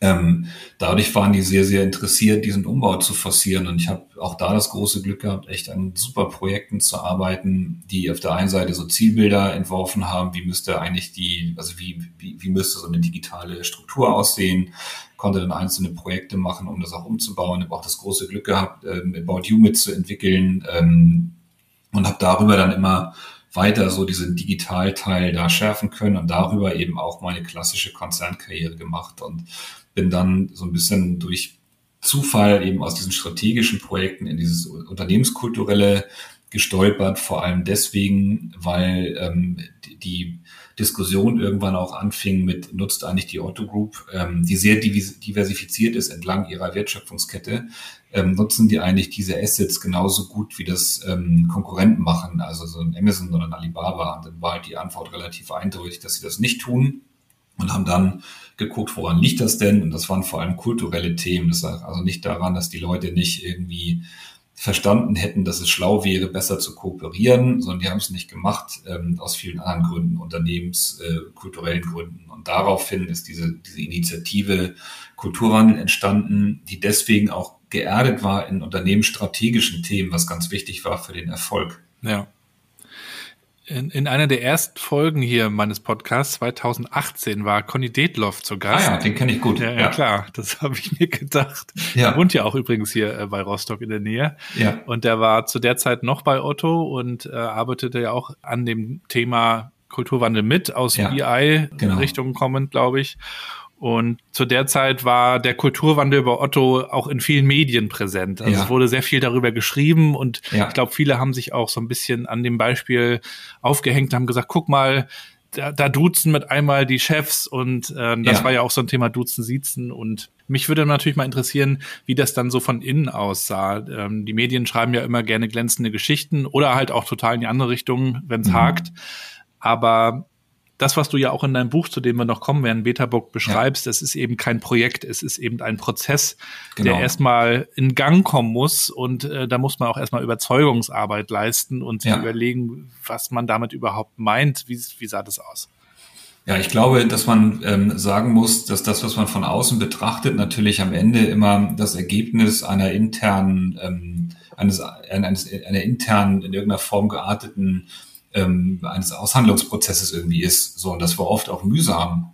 ähm, dadurch waren die sehr, sehr interessiert, diesen Umbau zu forcieren. Und ich habe auch da das große Glück gehabt, echt an super Projekten zu arbeiten, die auf der einen Seite so Zielbilder entworfen haben, wie müsste eigentlich die, also wie, wie, wie müsste so eine digitale Struktur aussehen, konnte dann einzelne Projekte machen, um das auch umzubauen. Ich habe auch das große Glück gehabt, ähm, About You mitzuentwickeln ähm, und habe darüber dann immer weiter so diesen Digitalteil da schärfen können und darüber eben auch meine klassische Konzernkarriere gemacht und bin dann so ein bisschen durch Zufall eben aus diesen strategischen Projekten in dieses unternehmenskulturelle gestolpert, vor allem deswegen, weil ähm, die Diskussion irgendwann auch anfing mit, nutzt eigentlich die Otto Group, ähm, die sehr diversifiziert ist entlang ihrer Wertschöpfungskette, ähm, nutzen die eigentlich diese Assets genauso gut, wie das ähm, Konkurrenten machen, also so ein Amazon oder ein Alibaba. Und dann war halt die Antwort relativ eindeutig, dass sie das nicht tun und haben dann geguckt, woran liegt das denn? Und das waren vor allem kulturelle Themen. Das lag also nicht daran, dass die Leute nicht irgendwie verstanden hätten, dass es schlau wäre, besser zu kooperieren, sondern die haben es nicht gemacht ähm, aus vielen anderen Gründen, unternehmenskulturellen äh, Gründen. Und daraufhin ist diese, diese Initiative Kulturwandel entstanden, die deswegen auch geerdet war in unternehmensstrategischen Themen, was ganz wichtig war für den Erfolg. Ja in, in einer der ersten Folgen hier meines Podcasts 2018 war Conny Detloff zu Gast. Ah ja, den kenne ich gut. Ja, ja, ja. klar, das habe ich mir gedacht. Ja. Er wohnt ja auch übrigens hier äh, bei Rostock in der Nähe. Ja. Und der war zu der Zeit noch bei Otto und äh, arbeitete ja auch an dem Thema Kulturwandel mit aus ja, BI-Richtungen genau. kommend, glaube ich. Und zu der Zeit war der Kulturwandel bei Otto auch in vielen Medien präsent. Also ja. es wurde sehr viel darüber geschrieben und ja. ich glaube, viele haben sich auch so ein bisschen an dem Beispiel aufgehängt, haben gesagt, guck mal, da, da duzen mit einmal die Chefs und äh, das ja. war ja auch so ein Thema Duzen, Siezen und mich würde natürlich mal interessieren, wie das dann so von innen aussah. Ähm, die Medien schreiben ja immer gerne glänzende Geschichten oder halt auch total in die andere Richtung, wenn es mhm. hakt. Aber das, was du ja auch in deinem Buch, zu dem wir noch kommen werden, Betabook beschreibst, ja. das ist eben kein Projekt, es ist eben ein Prozess, genau. der erstmal in Gang kommen muss und äh, da muss man auch erstmal Überzeugungsarbeit leisten und sich ja. überlegen, was man damit überhaupt meint. Wie, wie sah das aus? Ja, ich glaube, dass man ähm, sagen muss, dass das, was man von außen betrachtet, natürlich am Ende immer das Ergebnis einer internen, ähm, eines, eines einer internen, in irgendeiner Form gearteten ähm, eines Aushandlungsprozesses irgendwie ist. So, und das war oft auch mühsam.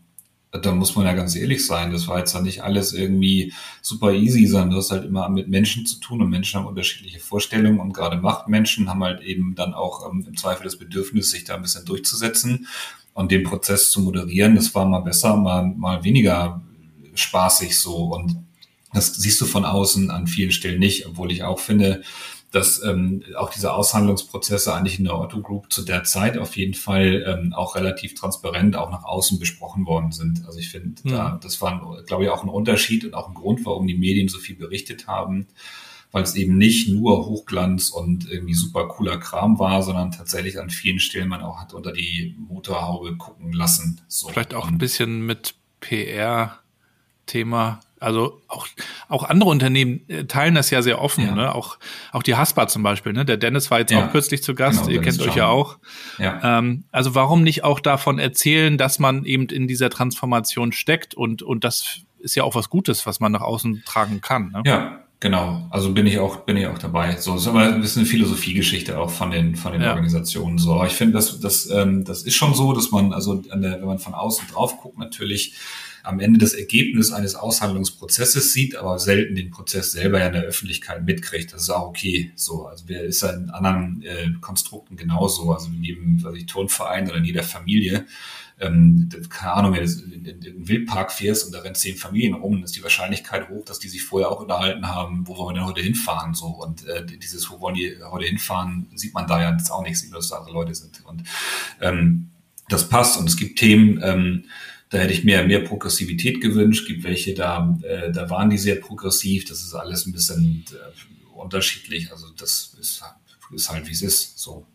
Da muss man ja ganz ehrlich sein. Das war jetzt ja nicht alles irgendwie super easy, sondern du hast halt immer mit Menschen zu tun und Menschen haben unterschiedliche Vorstellungen und gerade Machtmenschen haben halt eben dann auch ähm, im Zweifel das Bedürfnis, sich da ein bisschen durchzusetzen und den Prozess zu moderieren. Das war mal besser, mal, mal weniger spaßig so und das siehst du von außen an vielen Stellen nicht, obwohl ich auch finde, dass ähm, auch diese Aushandlungsprozesse eigentlich in der Otto Group zu der Zeit auf jeden Fall ähm, auch relativ transparent auch nach außen besprochen worden sind. Also ich finde, mhm. da, das war, glaube ich, auch ein Unterschied und auch ein Grund, warum die Medien so viel berichtet haben, weil es eben nicht nur Hochglanz und irgendwie super cooler Kram war, sondern tatsächlich an vielen Stellen man auch hat unter die Motorhaube gucken lassen. So. Vielleicht auch ein bisschen mit PR-Thema also auch, auch andere Unternehmen äh, teilen das ja sehr offen, ja. ne? Auch, auch die Haspa zum Beispiel, ne? Der Dennis war jetzt ja. auch kürzlich zu Gast, genau, ihr kennt euch ja auch. Ja. Ähm, also warum nicht auch davon erzählen, dass man eben in dieser Transformation steckt und, und das ist ja auch was Gutes, was man nach außen tragen kann. Ne? Ja, Genau, also bin ich auch, bin ich auch dabei. So, ist aber ein bisschen eine Philosophiegeschichte auch von den, von den ja. Organisationen. So, aber ich finde, das, das, ähm, das ist schon so, dass man, also der, wenn man von außen drauf guckt, natürlich am Ende das Ergebnis eines Aushandlungsprozesses sieht, aber selten den Prozess selber ja in der Öffentlichkeit mitkriegt. Das ist auch okay. So, also wer ist ja in anderen äh, Konstrukten genauso, also jedem, was ich Turnverein oder in jeder Familie. Ähm, keine Ahnung, wenn du in, den Wildpark fährst und da rennen zehn Familien rum, dann ist die Wahrscheinlichkeit hoch, dass die sich vorher auch unterhalten haben, wo wollen wir denn heute hinfahren, so. Und äh, dieses, wo wollen die heute hinfahren, sieht man da ja jetzt auch nicht, sieht, dass da andere Leute sind. Und ähm, das passt. Und es gibt Themen, ähm, da hätte ich mir mehr Progressivität gewünscht. Gibt welche, da, äh, da waren die sehr progressiv. Das ist alles ein bisschen äh, unterschiedlich. Also das ist, ist halt, wie es ist. So.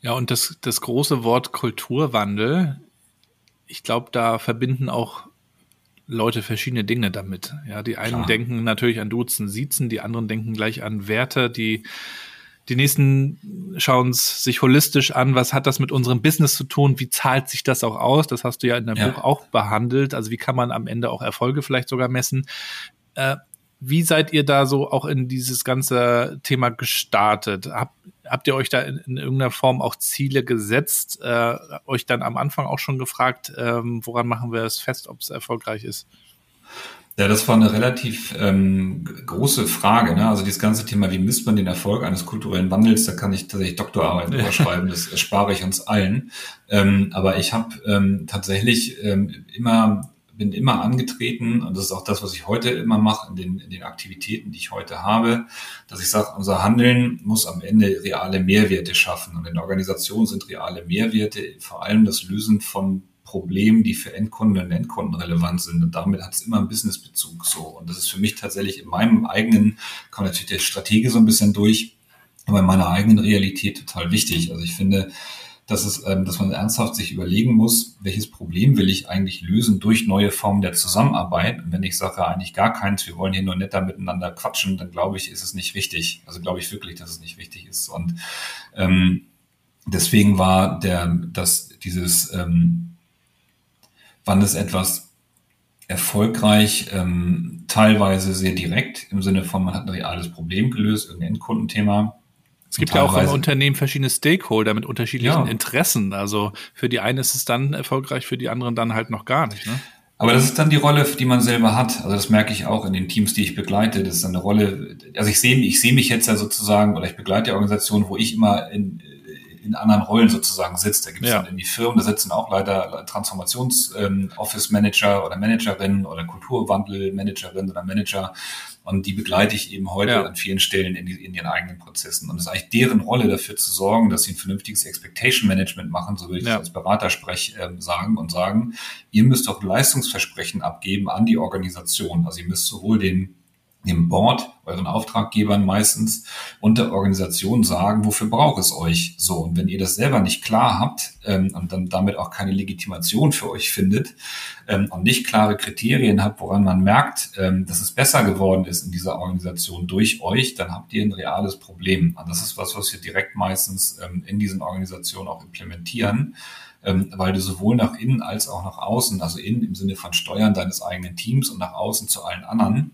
Ja, und das, das große Wort Kulturwandel ich glaube, da verbinden auch Leute verschiedene Dinge damit. Ja, die einen Klar. denken natürlich an Duzen, Siezen, die anderen denken gleich an Werte, die die nächsten schauen es sich holistisch an, was hat das mit unserem Business zu tun, wie zahlt sich das auch aus, das hast du ja in deinem ja. Buch auch behandelt, also wie kann man am Ende auch Erfolge vielleicht sogar messen. Äh, wie seid ihr da so auch in dieses ganze Thema gestartet? Hab, habt ihr euch da in, in, irgendeiner Form auch Ziele gesetzt? Äh, euch dann am Anfang auch schon gefragt, ähm, woran machen wir es fest, ob es erfolgreich ist? Ja, das war eine relativ ähm, große Frage. Ne? Also dieses ganze Thema, wie misst man den Erfolg eines kulturellen Wandels, da kann ich tatsächlich Doktorarbeit ja. schreiben, das erspare ich uns allen. Ähm, aber ich habe ähm, tatsächlich ähm, immer bin immer angetreten, und das ist auch das, was ich heute immer mache in den, in den Aktivitäten, die ich heute habe, dass ich sage, unser Handeln muss am Ende reale Mehrwerte schaffen. Und in Organisationen sind reale Mehrwerte vor allem das Lösen von Problemen, die für Endkunden und Endkunden relevant sind. Und damit hat es immer einen Businessbezug so. Und das ist für mich tatsächlich in meinem eigenen, kommt natürlich der Strategie so ein bisschen durch, aber in meiner eigenen Realität total wichtig. Also ich finde, dass, es, ähm, dass man ernsthaft sich überlegen muss, welches Problem will ich eigentlich lösen durch neue Formen der Zusammenarbeit. Und wenn ich sage, eigentlich gar keins, wir wollen hier nur netter miteinander quatschen, dann glaube ich, ist es nicht wichtig. Also glaube ich wirklich, dass es nicht wichtig ist. Und ähm, deswegen war der, dass dieses, ähm, wann ist etwas erfolgreich, ähm, teilweise sehr direkt im Sinne von, man hat ein reales Problem gelöst, irgendein Endkundenthema es gibt ja auch im Unternehmen verschiedene Stakeholder mit unterschiedlichen ja. Interessen. Also für die einen ist es dann erfolgreich, für die anderen dann halt noch gar nicht. Ne? Aber das ist dann die Rolle, die man selber hat. Also das merke ich auch in den Teams, die ich begleite. Das ist eine Rolle, also ich sehe, ich sehe mich jetzt ja sozusagen, oder ich begleite die Organisation, wo ich immer in, in anderen Rollen sozusagen sitzt. Da gibt es ja. dann in die Firmen, da sitzen auch leider Transformations-Office-Manager ähm, oder Managerinnen oder Kulturwandel-Managerinnen oder Manager. Und die begleite ich eben heute ja. an vielen Stellen in, die, in ihren eigenen Prozessen. Und es ist eigentlich deren Rolle, dafür zu sorgen, dass sie ein vernünftiges Expectation Management machen, so würde ich ja. das als Berater sprech, äh, sagen und sagen, ihr müsst doch Leistungsversprechen abgeben an die Organisation. Also ihr müsst sowohl den dem Board, euren Auftraggebern meistens und der Organisation sagen, wofür braucht es euch so. Und wenn ihr das selber nicht klar habt ähm, und dann damit auch keine Legitimation für euch findet ähm, und nicht klare Kriterien habt, woran man merkt, ähm, dass es besser geworden ist in dieser Organisation durch euch, dann habt ihr ein reales Problem. Und das ist was, was wir direkt meistens ähm, in diesen Organisationen auch implementieren. Ähm, weil du sowohl nach innen als auch nach außen, also innen im Sinne von Steuern deines eigenen Teams und nach außen zu allen anderen,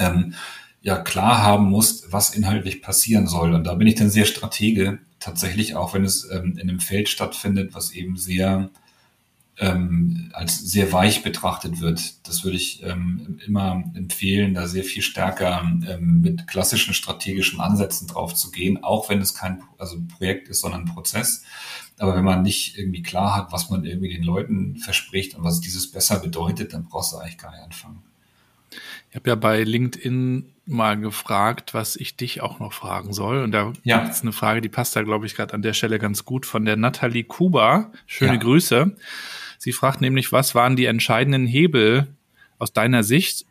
ähm, ja klar haben musst, was inhaltlich passieren soll. Und da bin ich dann sehr Stratege, tatsächlich auch, wenn es ähm, in einem Feld stattfindet, was eben sehr ähm, als sehr weich betrachtet wird. Das würde ich ähm, immer empfehlen, da sehr viel stärker ähm, mit klassischen strategischen Ansätzen drauf zu gehen, auch wenn es kein also Projekt ist, sondern Prozess. Aber wenn man nicht irgendwie klar hat, was man irgendwie den Leuten verspricht und was dieses besser bedeutet, dann brauchst du eigentlich gar nicht anfangen. Ich habe ja bei LinkedIn mal gefragt, was ich dich auch noch fragen soll. Und da ja. gibt es eine Frage, die passt da, glaube ich, gerade an der Stelle ganz gut von der Nathalie Kuba. Schöne ja. Grüße. Sie fragt nämlich, was waren die entscheidenden Hebel aus deiner Sicht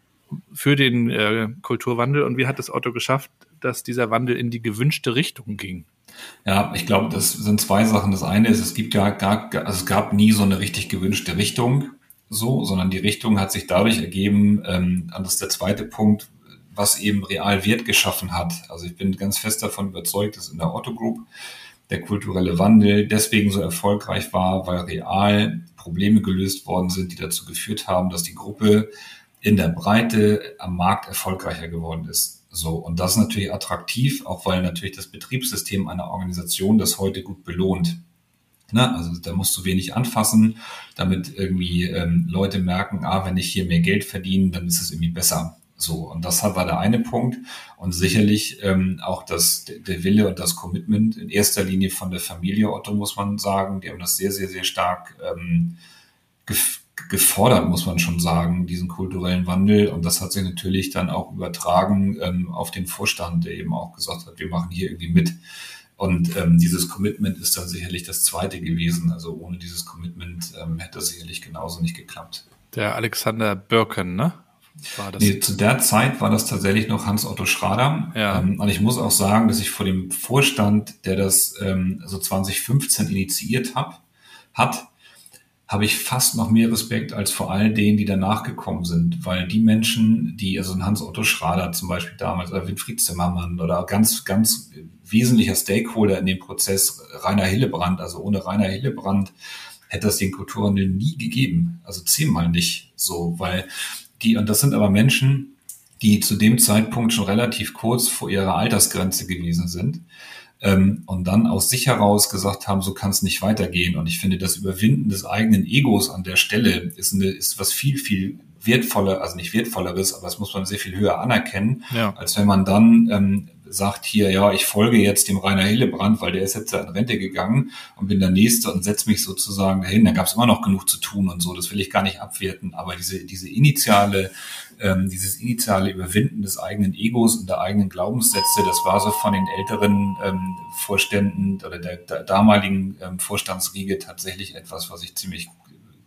für den äh, Kulturwandel und wie hat es Otto geschafft, dass dieser Wandel in die gewünschte Richtung ging? Ja, ich glaube, das sind zwei Sachen. Das eine ist, es gibt ja gar, also es gab nie so eine richtig gewünschte Richtung so, sondern die Richtung hat sich dadurch ergeben, ähm, das ist der zweite Punkt, was eben real Wert geschaffen hat. Also ich bin ganz fest davon überzeugt, dass in der Otto Group der kulturelle Wandel deswegen so erfolgreich war, weil real Probleme gelöst worden sind, die dazu geführt haben, dass die Gruppe in der Breite am Markt erfolgreicher geworden ist. So. Und das ist natürlich attraktiv, auch weil natürlich das Betriebssystem einer Organisation das heute gut belohnt. Ne? Also da musst du wenig anfassen, damit irgendwie ähm, Leute merken, ah, wenn ich hier mehr Geld verdiene, dann ist es irgendwie besser. So, und das war der eine Punkt. Und sicherlich ähm, auch das, der Wille und das Commitment in erster Linie von der Familie Otto, muss man sagen. Die haben das sehr, sehr, sehr stark ähm, gefordert, muss man schon sagen, diesen kulturellen Wandel. Und das hat sich natürlich dann auch übertragen ähm, auf den Vorstand, der eben auch gesagt hat, wir machen hier irgendwie mit. Und ähm, dieses Commitment ist dann sicherlich das zweite gewesen. Also ohne dieses Commitment ähm, hätte das sicherlich genauso nicht geklappt. Der Alexander Birken, ne? War das nee, zu der Zeit war das tatsächlich noch Hans-Otto Schrader. Ja. Ähm, und ich muss auch sagen, dass ich vor dem Vorstand, der das ähm, so 2015 initiiert hab, hat, habe ich fast noch mehr Respekt als vor all denen, die danach gekommen sind, weil die Menschen, die, also Hans-Otto Schrader zum Beispiel damals, oder Winfried Zimmermann oder ganz, ganz wesentlicher Stakeholder in dem Prozess, Rainer Hillebrand, also ohne Rainer Hillebrand hätte es den Kulturwandel nie gegeben, also zehnmal nicht so, weil die, und das sind aber Menschen, die zu dem Zeitpunkt schon relativ kurz vor ihrer Altersgrenze gewesen sind ähm, und dann aus sich heraus gesagt haben, so kann es nicht weitergehen. Und ich finde, das Überwinden des eigenen Egos an der Stelle ist, eine, ist was viel, viel wertvoller, also nicht wertvolleres, aber das muss man sehr viel höher anerkennen, ja. als wenn man dann ähm, sagt hier, ja, ich folge jetzt dem Rainer Hillebrand, weil der ist jetzt in Rente gegangen und bin der Nächste und setze mich sozusagen dahin. Da gab es immer noch genug zu tun und so, das will ich gar nicht abwerten, aber diese, diese initiale ähm, dieses initiale Überwinden des eigenen Egos und der eigenen Glaubenssätze, das war so von den älteren ähm, Vorständen oder der, der damaligen ähm, Vorstandsriege tatsächlich etwas, was ich ziemlich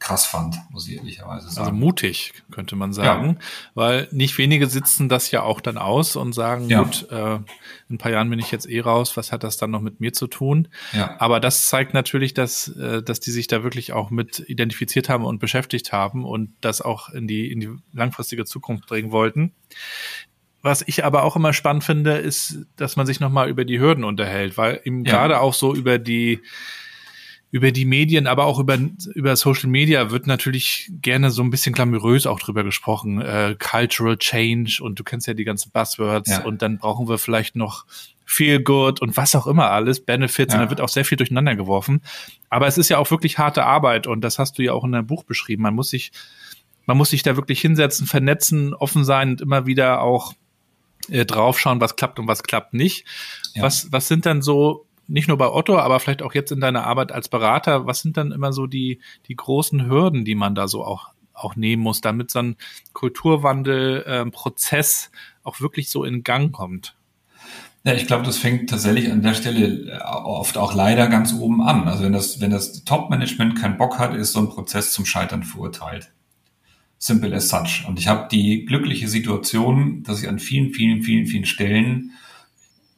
krass fand, muss ich ehrlicherweise also sagen. Also mutig, könnte man sagen, ja. weil nicht wenige sitzen das ja auch dann aus und sagen, ja. gut, äh, in ein paar Jahren bin ich jetzt eh raus, was hat das dann noch mit mir zu tun? Ja. Aber das zeigt natürlich, dass, äh, dass die sich da wirklich auch mit identifiziert haben und beschäftigt haben und das auch in die, in die langfristige Zukunft bringen wollten. Was ich aber auch immer spannend finde, ist, dass man sich nochmal über die Hürden unterhält, weil eben gerade auch so über die über die Medien, aber auch über, über Social Media wird natürlich gerne so ein bisschen glamourös auch drüber gesprochen. Äh, Cultural Change und du kennst ja die ganzen Buzzwords ja. und dann brauchen wir vielleicht noch Feel Good und was auch immer alles, Benefits ja. und da wird auch sehr viel durcheinander geworfen. Aber es ist ja auch wirklich harte Arbeit und das hast du ja auch in deinem Buch beschrieben. Man muss sich, man muss sich da wirklich hinsetzen, vernetzen, offen sein und immer wieder auch äh, draufschauen, was klappt und was klappt nicht. Ja. Was, was sind dann so nicht nur bei Otto, aber vielleicht auch jetzt in deiner Arbeit als Berater, was sind dann immer so die, die großen Hürden, die man da so auch, auch nehmen muss, damit so ein Kulturwandel-Prozess ähm, auch wirklich so in Gang kommt? Ja, ich glaube, das fängt tatsächlich an der Stelle äh, oft auch leider ganz oben an. Also wenn das, wenn das Top-Management keinen Bock hat, ist so ein Prozess zum Scheitern verurteilt. Simple as such. Und ich habe die glückliche Situation, dass ich an vielen, vielen, vielen, vielen Stellen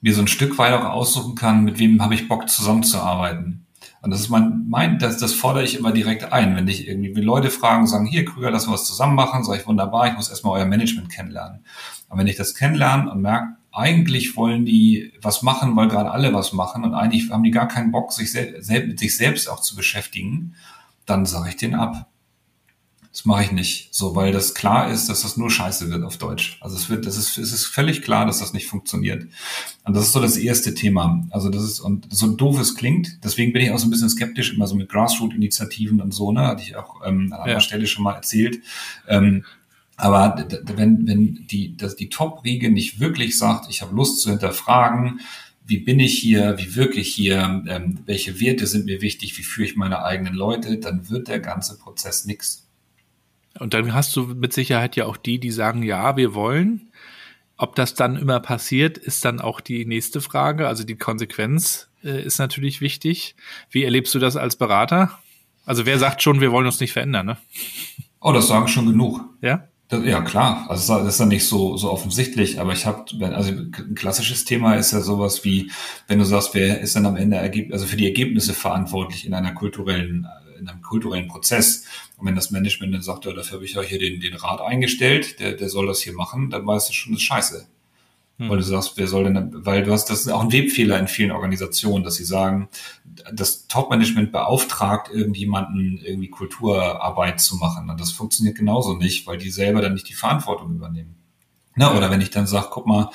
mir so ein Stück weit auch aussuchen kann, mit wem habe ich Bock zusammenzuarbeiten. Und das ist mein, mein das, das fordere ich immer direkt ein. Wenn ich irgendwie wenn Leute fragen, sagen, hier, Krüger, lass uns was zusammen machen, sage ich, wunderbar, ich muss erstmal euer Management kennenlernen. Aber wenn ich das kennenlerne und merke, eigentlich wollen die was machen, weil gerade alle was machen und eigentlich haben die gar keinen Bock, sich selbst, mit sich selbst auch zu beschäftigen, dann sage ich den ab. Das mache ich nicht, so weil das klar ist, dass das nur Scheiße wird auf Deutsch. Also es wird, das ist, es ist völlig klar, dass das nicht funktioniert. Und das ist so das erste Thema. Also das ist und so doof es klingt. Deswegen bin ich auch so ein bisschen skeptisch immer so mit Grassroot-Initiativen und so. Ne, hatte ich auch ähm, an anderer ja. Stelle schon mal erzählt. Ähm, aber wenn, wenn die, dass die Top-Riege nicht wirklich sagt, ich habe Lust zu hinterfragen, wie bin ich hier, wie wirke ich hier, ähm, welche Werte sind mir wichtig, wie führe ich meine eigenen Leute, dann wird der ganze Prozess nix. Und dann hast du mit Sicherheit ja auch die, die sagen, ja, wir wollen. Ob das dann immer passiert, ist dann auch die nächste Frage. Also die Konsequenz äh, ist natürlich wichtig. Wie erlebst du das als Berater? Also wer sagt schon, wir wollen uns nicht verändern, ne? Oh, das sagen schon genug. Ja? Das, ja, klar. Also das ist dann nicht so, so offensichtlich, aber ich habe, also ein klassisches Thema ist ja sowas wie, wenn du sagst, wer ist dann am Ende also für die Ergebnisse verantwortlich in einer kulturellen in einem kulturellen Prozess. Und wenn das Management dann sagt, ja, dafür habe ich ja hier den, den Rat eingestellt, der, der soll das hier machen, dann weißt du schon, das ist scheiße. Hm. Weil du sagst, wer soll denn, weil du hast, das ist auch ein Webfehler in vielen Organisationen, dass sie sagen, das Top-Management beauftragt irgendjemanden, irgendwie Kulturarbeit zu machen. Und das funktioniert genauso nicht, weil die selber dann nicht die Verantwortung übernehmen. Na, oder wenn ich dann sage, guck mal,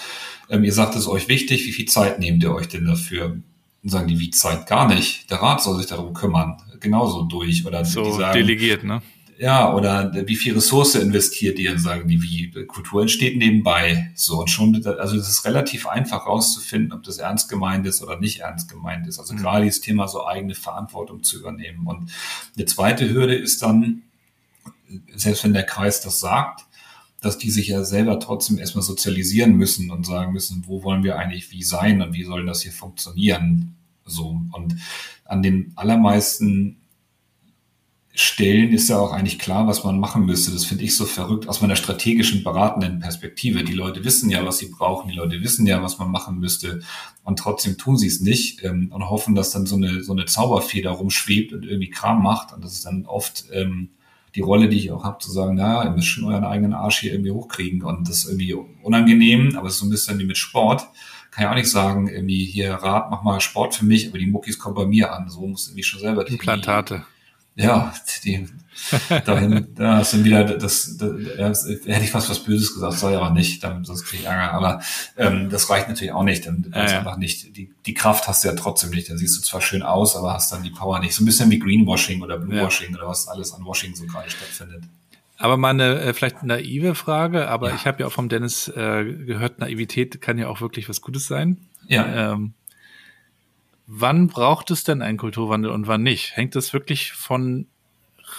ähm, ihr sagt es euch wichtig, wie viel Zeit nehmt ihr euch denn dafür? Dann sagen die, wie Zeit gar nicht. Der Rat soll sich darum kümmern genauso durch. Oder so die sagen, delegiert, ne? Ja, oder wie viel Ressource investiert ihr? Sagen die, wie Kultur entsteht nebenbei. So, und schon, also es ist relativ einfach rauszufinden, ob das ernst gemeint ist oder nicht ernst gemeint ist. Also mhm. gerade dieses Thema so eigene Verantwortung zu übernehmen. Und eine zweite Hürde ist dann, selbst wenn der Kreis das sagt, dass die sich ja selber trotzdem erstmal sozialisieren müssen und sagen müssen, wo wollen wir eigentlich wie sein und wie soll das hier funktionieren? So. Und an den allermeisten stellen, ist ja auch eigentlich klar, was man machen müsste. Das finde ich so verrückt aus meiner strategischen, beratenden Perspektive. Die Leute wissen ja, was sie brauchen, die Leute wissen ja, was man machen müsste und trotzdem tun sie es nicht ähm, und hoffen, dass dann so eine, so eine Zauberfeder rumschwebt und irgendwie Kram macht. Und das ist dann oft ähm, die Rolle, die ich auch habe, zu sagen, naja, ihr müsst schon euren eigenen Arsch hier irgendwie hochkriegen und das ist irgendwie unangenehm, aber es ist so ein bisschen wie mit Sport. Kann ja auch nicht sagen, irgendwie hier Rat, mach mal Sport für mich, aber die Muckis kommen bei mir an. So muss irgendwie schon selber. Implantate ja, die, dahin, da sind wieder, das, das, das, hätte ich fast was Böses gesagt, soll ja auch nicht, dann, sonst kriege ich Ärger, aber ähm, das reicht natürlich auch nicht, dann ja, ja. einfach nicht, die, die Kraft hast du ja trotzdem nicht, dann siehst du zwar schön aus, aber hast dann die Power nicht, so ein bisschen wie Greenwashing oder Bluewashing ja. oder was alles an Washing so gerade stattfindet. Aber mal eine äh, vielleicht naive Frage, aber ja. ich habe ja auch vom Dennis äh, gehört, Naivität kann ja auch wirklich was Gutes sein. Ja. Ähm, Wann braucht es denn einen Kulturwandel und wann nicht? Hängt das wirklich von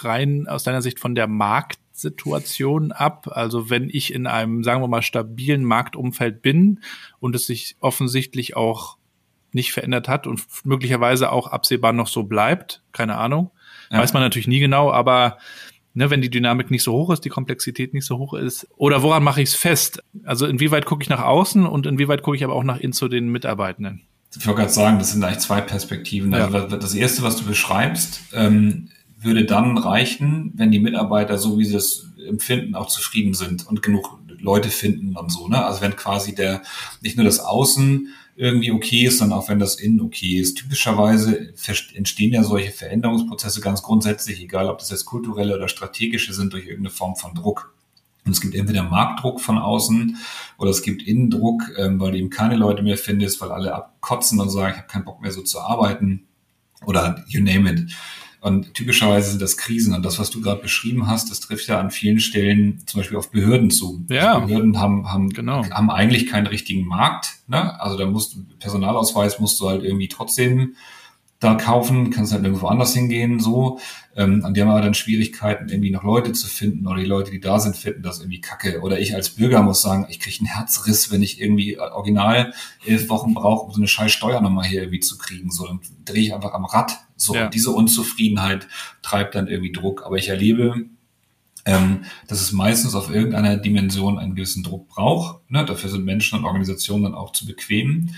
rein aus deiner Sicht von der Marktsituation ab? Also wenn ich in einem, sagen wir mal, stabilen Marktumfeld bin und es sich offensichtlich auch nicht verändert hat und möglicherweise auch absehbar noch so bleibt, keine Ahnung, ja. weiß man natürlich nie genau, aber ne, wenn die Dynamik nicht so hoch ist, die Komplexität nicht so hoch ist, oder woran mache ich es fest? Also inwieweit gucke ich nach außen und inwieweit gucke ich aber auch nach innen zu den Mitarbeitenden? ich wollte gerade sagen, das sind eigentlich zwei Perspektiven. Also ja. das erste, was du beschreibst, ähm, würde dann reichen, wenn die Mitarbeiter, so wie sie es empfinden, auch zufrieden sind und genug Leute finden und so. Ne? Also wenn quasi der nicht nur das Außen irgendwie okay ist, sondern auch wenn das Innen okay ist. Typischerweise entstehen ja solche Veränderungsprozesse ganz grundsätzlich, egal ob das jetzt kulturelle oder strategische sind, durch irgendeine Form von Druck. Und es gibt entweder Marktdruck von außen oder es gibt Innendruck, ähm, weil du eben keine Leute mehr findest, weil alle abkotzen und sagen, ich habe keinen Bock mehr so zu arbeiten oder you name it. Und typischerweise sind das Krisen. Und das, was du gerade beschrieben hast, das trifft ja an vielen Stellen zum Beispiel auf Behörden zu. Ja. Also Behörden haben, haben, genau. haben eigentlich keinen richtigen Markt. Ne? Also da musst du, Personalausweis musst du halt irgendwie trotzdem da kaufen, kannst halt irgendwo anders hingehen, so. Ähm, und die haben aber dann Schwierigkeiten, irgendwie noch Leute zu finden oder die Leute, die da sind, finden das irgendwie kacke. Oder ich als Bürger muss sagen, ich kriege einen Herzriss, wenn ich irgendwie original elf Wochen brauche, um so eine scheiß Steuernummer hier irgendwie zu kriegen. So, dann drehe ich einfach am Rad. So, ja. diese Unzufriedenheit treibt dann irgendwie Druck. Aber ich erlebe, ähm, dass es meistens auf irgendeiner Dimension einen gewissen Druck braucht. Ne? Dafür sind Menschen und Organisationen dann auch zu bequem.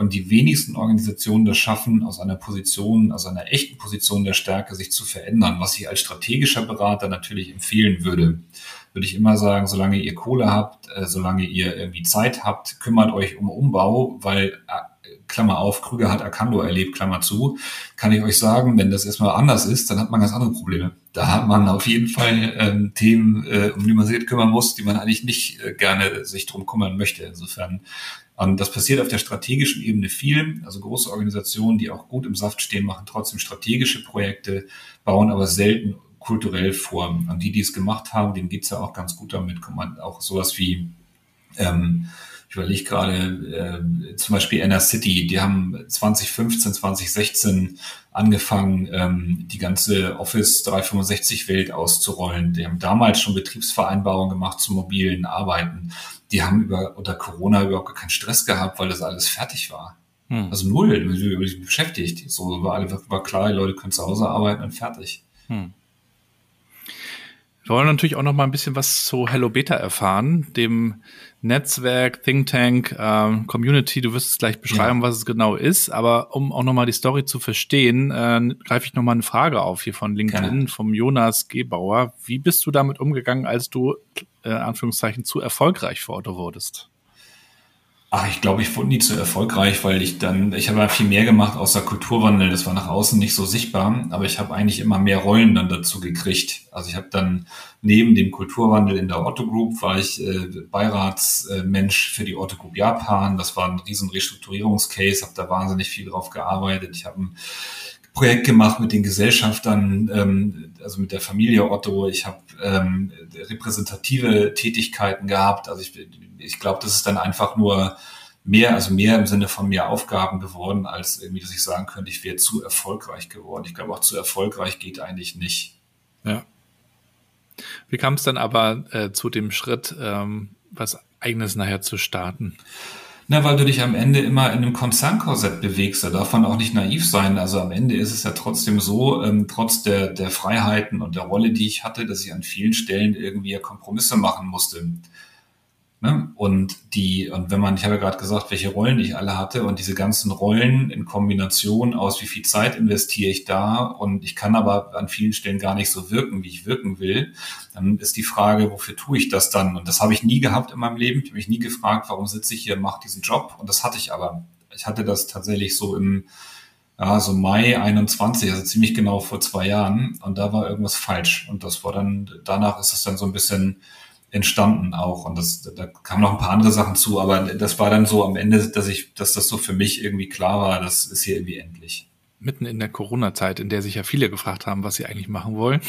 Und die wenigsten Organisationen das schaffen, aus einer Position, aus einer echten Position der Stärke sich zu verändern, was ich als strategischer Berater natürlich empfehlen würde. Würde ich immer sagen, solange ihr Kohle habt, äh, solange ihr irgendwie Zeit habt, kümmert euch um Umbau, weil äh, Klammer auf, Krüger hat Akando erlebt, Klammer zu, kann ich euch sagen, wenn das erstmal anders ist, dann hat man ganz andere Probleme. Da hat man auf jeden Fall ähm, Themen, äh, um die man sich kümmern muss, die man eigentlich nicht äh, gerne sich drum kümmern möchte. Insofern das passiert auf der strategischen Ebene viel. Also große Organisationen, die auch gut im Saft stehen, machen trotzdem strategische Projekte, bauen aber selten kulturell vor. Und die, die es gemacht haben, denen geht's ja auch ganz gut damit. Kommt man auch sowas wie, ähm, ich überlege gerade, äh, zum Beispiel Inner City, die haben 2015, 2016 angefangen, ähm, die ganze Office 365 Welt auszurollen. Die haben damals schon Betriebsvereinbarungen gemacht zu mobilen Arbeiten die haben über, unter Corona überhaupt keinen Stress gehabt, weil das alles fertig war. Hm. Also null, beschäftigt. So war, war klar, die Leute können zu Hause arbeiten und fertig. Hm. Wir wollen natürlich auch noch mal ein bisschen was zu Hello Beta erfahren, dem Netzwerk, Think Tank, äh, Community. Du wirst es gleich beschreiben, ja. was es genau ist. Aber um auch noch mal die Story zu verstehen, äh, greife ich noch mal eine Frage auf hier von LinkedIn, Gerne. vom Jonas Gebauer. Wie bist du damit umgegangen, als du äh, Anführungszeichen zu erfolgreich vor Otto wurdest? Ach, ich glaube, ich wurde nie zu erfolgreich, weil ich dann, ich habe viel mehr gemacht außer Kulturwandel. Das war nach außen nicht so sichtbar, aber ich habe eigentlich immer mehr Rollen dann dazu gekriegt. Also ich habe dann neben dem Kulturwandel in der Otto Group war ich äh, Beiratsmensch für die Otto Group Japan. Das war ein riesen Restrukturierungscase, habe da wahnsinnig viel drauf gearbeitet. Ich habe ein Projekt gemacht mit den Gesellschaftern, ähm, also mit der Familie Otto. Ich habe ähm, repräsentative Tätigkeiten gehabt. Also ich, ich glaube, das ist dann einfach nur mehr, also mehr im Sinne von mehr Aufgaben geworden, als irgendwie, dass ich sagen könnte, ich wäre zu erfolgreich geworden. Ich glaube, auch zu erfolgreich geht eigentlich nicht. Ja. Wie kam es dann aber äh, zu dem Schritt, ähm, was eigenes nachher zu starten? Na, weil du dich am Ende immer in einem Konzernkorsett bewegst. Da darf man auch nicht naiv sein. Also am Ende ist es ja trotzdem so, ähm, trotz der, der Freiheiten und der Rolle, die ich hatte, dass ich an vielen Stellen irgendwie Kompromisse machen musste. Ne? Und die, und wenn man, ich habe ja gerade gesagt, welche Rollen ich alle hatte und diese ganzen Rollen in Kombination aus, wie viel Zeit investiere ich da und ich kann aber an vielen Stellen gar nicht so wirken, wie ich wirken will, dann ist die Frage, wofür tue ich das dann? Und das habe ich nie gehabt in meinem Leben. Ich habe mich nie gefragt, warum sitze ich hier mache diesen Job? Und das hatte ich aber. Ich hatte das tatsächlich so im, ja, so Mai 21, also ziemlich genau vor zwei Jahren. Und da war irgendwas falsch. Und das war dann, danach ist es dann so ein bisschen, entstanden auch. Und das, da kamen noch ein paar andere Sachen zu, aber das war dann so am Ende, dass ich, dass das so für mich irgendwie klar war, das ist hier irgendwie endlich. Mitten in der Corona-Zeit, in der sich ja viele gefragt haben, was sie eigentlich machen wollen.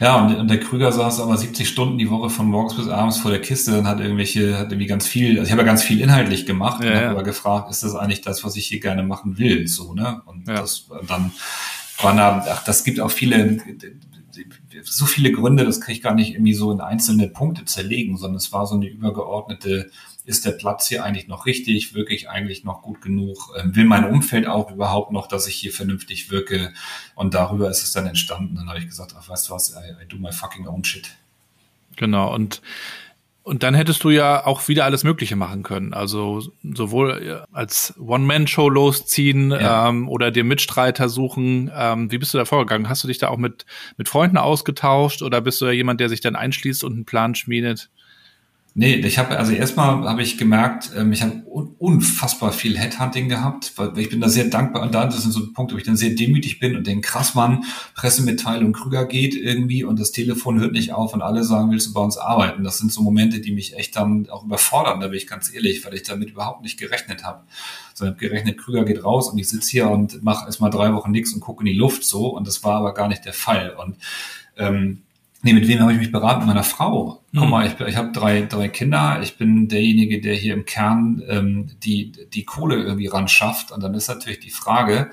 Ja, und, und der Krüger saß aber 70 Stunden die Woche von morgens bis abends vor der Kiste und hat irgendwelche, hat irgendwie ganz viel, also ich habe ja ganz viel inhaltlich gemacht ja, und habe ja. aber gefragt, ist das eigentlich das, was ich hier gerne machen will, so, ne? Und ja. das, dann waren da, ach, das gibt auch viele, so viele Gründe, das kann ich gar nicht irgendwie so in einzelne Punkte zerlegen, sondern es war so eine übergeordnete, ist der Platz hier eigentlich noch richtig, wirklich eigentlich noch gut genug, ähm, will mein Umfeld auch überhaupt noch, dass ich hier vernünftig wirke und darüber ist es dann entstanden. Dann habe ich gesagt, ach weißt du was, I, I do my fucking own shit. Genau und und dann hättest du ja auch wieder alles Mögliche machen können. Also sowohl als One-Man-Show losziehen ja. ähm, oder dir Mitstreiter suchen. Ähm, wie bist du da vorgegangen? Hast du dich da auch mit, mit Freunden ausgetauscht oder bist du ja jemand, der sich dann einschließt und einen Plan schmiedet? Nee, ich habe also erstmal habe ich gemerkt, ähm, ich habe un unfassbar viel Headhunting gehabt, weil ich bin da sehr dankbar und da das sind so Punkte, wo ich dann sehr demütig bin und denke, krass Mann, Pressemitteilung Krüger geht irgendwie und das Telefon hört nicht auf und alle sagen, willst du bei uns arbeiten? Das sind so Momente, die mich echt dann auch überfordern, da bin ich ganz ehrlich, weil ich damit überhaupt nicht gerechnet habe. So, ich habe gerechnet, Krüger geht raus und ich sitze hier und mache erstmal drei Wochen nichts und gucke in die Luft so und das war aber gar nicht der Fall und ähm, Nee, mit wem habe ich mich beraten? Mit meiner Frau. Guck mhm. mal, ich, ich habe drei, drei Kinder. Ich bin derjenige, der hier im Kern ähm, die, die Kohle irgendwie ran schafft. Und dann ist natürlich die Frage,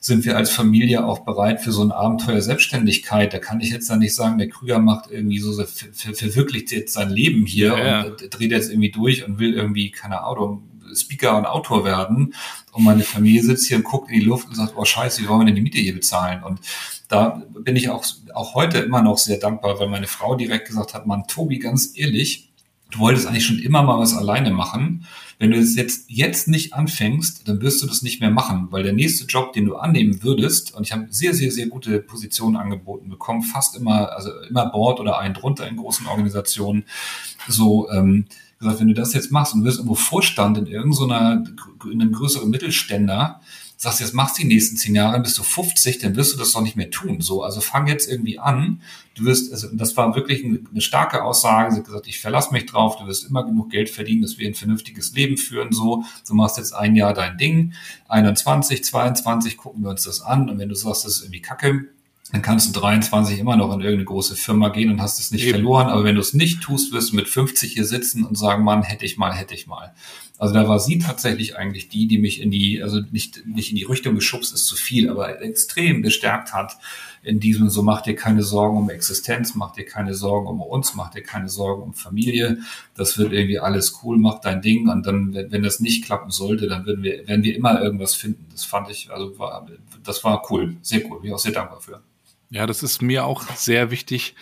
sind wir als Familie auch bereit für so ein Abenteuer Selbstständigkeit? Da kann ich jetzt dann nicht sagen, der Krüger macht irgendwie so, verwirklicht jetzt sein Leben hier ja, und ja. dreht jetzt irgendwie durch und will irgendwie, keine Ahnung, Speaker und Autor werden. Und meine Familie sitzt hier und guckt in die Luft und sagt, oh scheiße, wie wollen wir denn die Miete hier bezahlen? Und da bin ich auch, auch heute immer noch sehr dankbar, weil meine Frau direkt gesagt hat, Mann, Tobi, ganz ehrlich, du wolltest eigentlich schon immer mal was alleine machen. Wenn du es jetzt, jetzt nicht anfängst, dann wirst du das nicht mehr machen, weil der nächste Job, den du annehmen würdest, und ich habe sehr, sehr, sehr gute Positionen angeboten bekommen, fast immer, also immer Board oder einen drunter in großen Organisationen, so, ähm, gesagt, wenn du das jetzt machst und wirst irgendwo Vorstand in irgendeiner, in einem größeren Mittelständler, sagst jetzt machst du die nächsten zehn Jahre, bist du 50, dann wirst du das doch nicht mehr tun. So, also fang jetzt irgendwie an. Du wirst, also das war wirklich eine, eine starke Aussage. Sie hat gesagt, ich verlasse mich drauf, du wirst immer genug Geld verdienen, dass wir ein vernünftiges Leben führen. So, du machst jetzt ein Jahr dein Ding. 21, 22 gucken wir uns das an. Und wenn du sagst, das ist irgendwie Kacke, dann kannst du 23 immer noch in irgendeine große Firma gehen und hast es nicht Eben. verloren. Aber wenn du es nicht tust, wirst du mit 50 hier sitzen und sagen, Mann, hätte ich mal, hätte ich mal. Also da war sie tatsächlich eigentlich die, die mich in die, also nicht, nicht in die Richtung geschubst ist zu viel, aber extrem bestärkt hat in diesem, so mach dir keine Sorgen um Existenz, mach dir keine Sorgen um uns, mach dir keine Sorgen um Familie. Das wird irgendwie alles cool, mach dein Ding. Und dann, wenn, wenn das nicht klappen sollte, dann werden wir, werden wir immer irgendwas finden. Das fand ich, also war, das war cool, sehr cool. Bin ich auch sehr dankbar für. Ja, das ist mir auch sehr wichtig,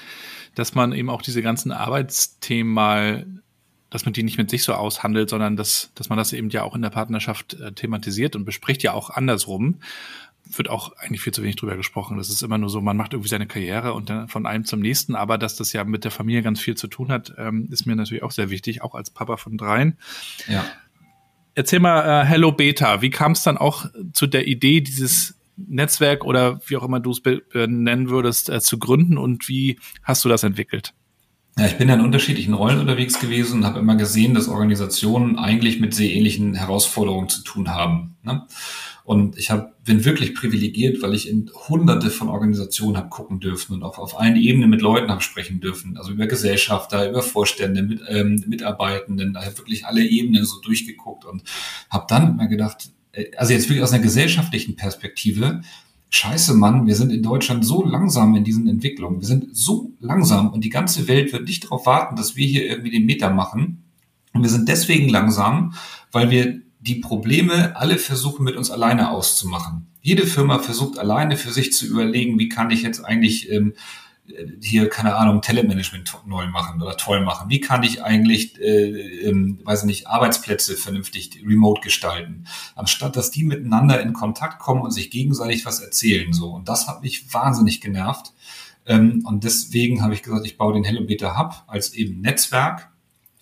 dass man eben auch diese ganzen Arbeitsthemen mal, dass man die nicht mit sich so aushandelt, sondern dass, dass man das eben ja auch in der Partnerschaft äh, thematisiert und bespricht ja auch andersrum. Wird auch eigentlich viel zu wenig drüber gesprochen. Das ist immer nur so, man macht irgendwie seine Karriere und dann von einem zum nächsten, aber dass das ja mit der Familie ganz viel zu tun hat, ähm, ist mir natürlich auch sehr wichtig, auch als Papa von dreien. Ja. Erzähl mal, äh, Hello Beta, wie kam es dann auch zu der Idee dieses Netzwerk oder wie auch immer du es nennen würdest, äh, zu gründen und wie hast du das entwickelt? Ja, ich bin in unterschiedlichen Rollen unterwegs gewesen und habe immer gesehen, dass Organisationen eigentlich mit sehr ähnlichen Herausforderungen zu tun haben. Ne? Und ich hab, bin wirklich privilegiert, weil ich in hunderte von Organisationen habe gucken dürfen und auch auf allen Ebenen mit Leuten habe sprechen dürfen. Also über Gesellschafter, über Vorstände, mit, ähm, Mitarbeitenden, da habe wirklich alle Ebenen so durchgeguckt und habe dann immer gedacht, also jetzt wirklich aus einer gesellschaftlichen Perspektive, scheiße Mann, wir sind in Deutschland so langsam in diesen Entwicklungen. Wir sind so langsam und die ganze Welt wird nicht darauf warten, dass wir hier irgendwie den Meter machen Und wir sind deswegen langsam, weil wir die Probleme alle versuchen mit uns alleine auszumachen. Jede Firma versucht alleine für sich zu überlegen, wie kann ich jetzt eigentlich ähm, hier, keine Ahnung, Telemanagement neu machen oder toll machen? Wie kann ich eigentlich, äh, ähm, weiß ich nicht, Arbeitsplätze vernünftig remote gestalten? Anstatt, dass die miteinander in Kontakt kommen und sich gegenseitig was erzählen, so. Und das hat mich wahnsinnig genervt. Ähm, und deswegen habe ich gesagt, ich baue den Hello Beta Hub als eben Netzwerk,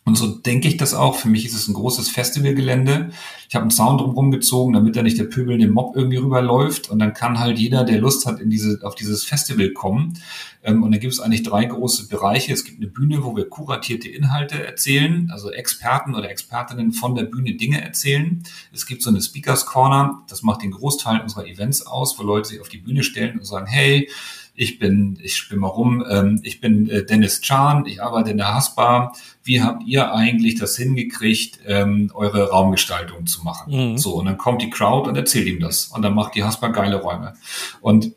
und so denke ich das auch. Für mich ist es ein großes Festivalgelände. Ich habe einen Zaun drumherum gezogen, damit da nicht der pöbelnde Mob irgendwie rüberläuft. Und dann kann halt jeder, der Lust hat, in diese, auf dieses Festival kommen. Ähm, und da gibt es eigentlich drei große Bereiche. Es gibt eine Bühne, wo wir kuratierte Inhalte erzählen, also Experten oder Expertinnen von der Bühne Dinge erzählen. Es gibt so eine Speakers Corner. Das macht den Großteil unserer Events aus, wo Leute sich auf die Bühne stellen und sagen, hey, ich bin, ich spinne mal rum, ähm, ich bin äh, Dennis Chan, ich arbeite in der Haspa. Wie habt ihr eigentlich das hingekriegt, ähm, eure Raumgestaltung zu machen? Mhm. So, und dann kommt die Crowd und erzählt ihm das. Und dann macht die Haspa geile Räume. Und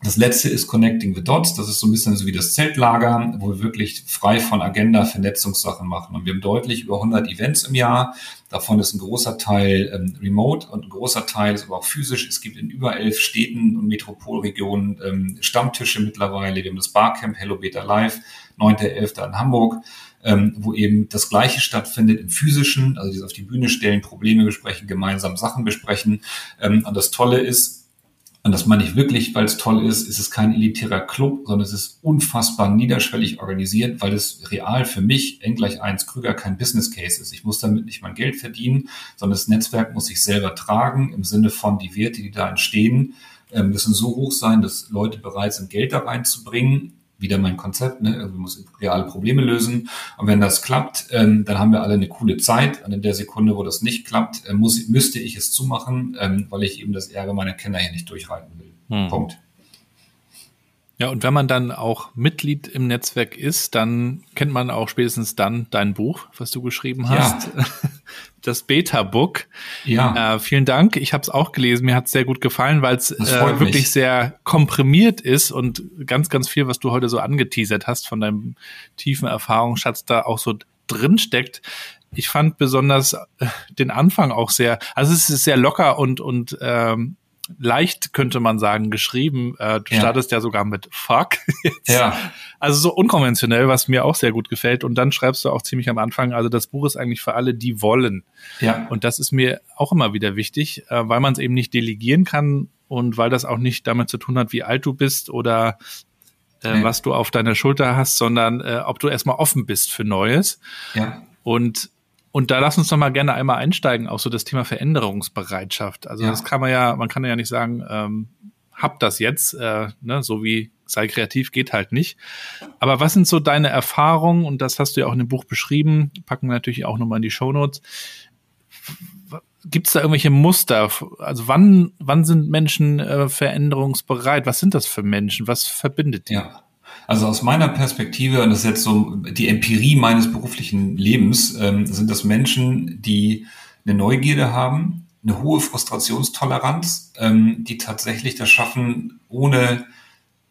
das letzte ist Connecting the Dots. Das ist so ein bisschen so wie das Zeltlager, wo wir wirklich frei von Agenda Vernetzungssachen machen. Und wir haben deutlich über 100 Events im Jahr. Davon ist ein großer Teil ähm, remote und ein großer Teil ist aber auch physisch. Es gibt in über elf Städten und Metropolregionen ähm, Stammtische mittlerweile. Wir haben das Barcamp Hello Beta Live, 9.11. in Hamburg. Ähm, wo eben das Gleiche stattfindet im physischen, also die auf die Bühne stellen, Probleme besprechen, gemeinsam Sachen besprechen. Ähm, und das Tolle ist, und das meine ich wirklich, weil es toll ist, ist es kein elitärer Club, sondern es ist unfassbar niederschwellig organisiert, weil es real für mich, N gleich 1 Krüger, kein Business Case ist. Ich muss damit nicht mein Geld verdienen, sondern das Netzwerk muss sich selber tragen, im Sinne von die Werte, die da entstehen, äh, müssen so hoch sein, dass Leute bereit sind, Geld da reinzubringen wieder mein Konzept, ne? Also wir müssen reale Probleme lösen. Und wenn das klappt, ähm, dann haben wir alle eine coole Zeit. Und in der Sekunde, wo das nicht klappt, äh, muss, müsste ich es zumachen, ähm, weil ich eben das Ärger meiner Kenner hier nicht durchreiten will. Hm. Punkt. Ja, und wenn man dann auch Mitglied im Netzwerk ist, dann kennt man auch spätestens dann dein Buch, was du geschrieben hast. Ja. Das Beta-Book. Ja. Äh, vielen Dank. Ich habe es auch gelesen. Mir hat es sehr gut gefallen, weil es äh, wirklich mich. sehr komprimiert ist und ganz, ganz viel, was du heute so angeteasert hast von deinem tiefen Erfahrungsschatz da auch so drin steckt. Ich fand besonders äh, den Anfang auch sehr, also es ist sehr locker und und ähm, leicht, könnte man sagen, geschrieben. Äh, du ja. startest ja sogar mit Fuck. ja. Also so unkonventionell, was mir auch sehr gut gefällt. Und dann schreibst du auch ziemlich am Anfang, also das Buch ist eigentlich für alle, die wollen. Ja. Und das ist mir auch immer wieder wichtig, äh, weil man es eben nicht delegieren kann und weil das auch nicht damit zu tun hat, wie alt du bist oder äh, nee. was du auf deiner Schulter hast, sondern äh, ob du erstmal offen bist für Neues. Ja. Und und da lass uns doch mal gerne einmal einsteigen, auch so das Thema Veränderungsbereitschaft. Also ja. das kann man ja, man kann ja nicht sagen, ähm, hab das jetzt, äh, ne, so wie sei kreativ geht halt nicht. Aber was sind so deine Erfahrungen? Und das hast du ja auch in dem Buch beschrieben, packen wir natürlich auch nochmal in die Shownotes. Gibt es da irgendwelche Muster? Also wann, wann sind Menschen äh, veränderungsbereit? Was sind das für Menschen? Was verbindet die? Ja. Also aus meiner Perspektive, und das ist jetzt so die Empirie meines beruflichen Lebens, ähm, sind das Menschen, die eine Neugierde haben, eine hohe Frustrationstoleranz, ähm, die tatsächlich das schaffen, ohne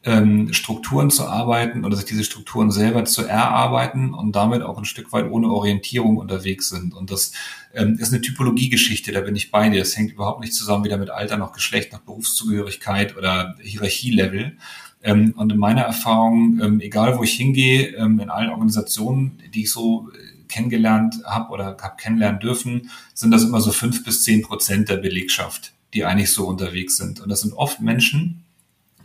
ähm, Strukturen zu arbeiten oder sich diese Strukturen selber zu erarbeiten und damit auch ein Stück weit ohne Orientierung unterwegs sind. Und das ähm, ist eine Typologiegeschichte, da bin ich bei dir. Es hängt überhaupt nicht zusammen wieder mit Alter, noch Geschlecht, noch Berufszugehörigkeit oder Hierarchielevel, ähm, und in meiner Erfahrung, ähm, egal wo ich hingehe, ähm, in allen Organisationen, die ich so äh, kennengelernt habe oder habe kennenlernen dürfen, sind das immer so fünf bis zehn Prozent der Belegschaft, die eigentlich so unterwegs sind. Und das sind oft Menschen,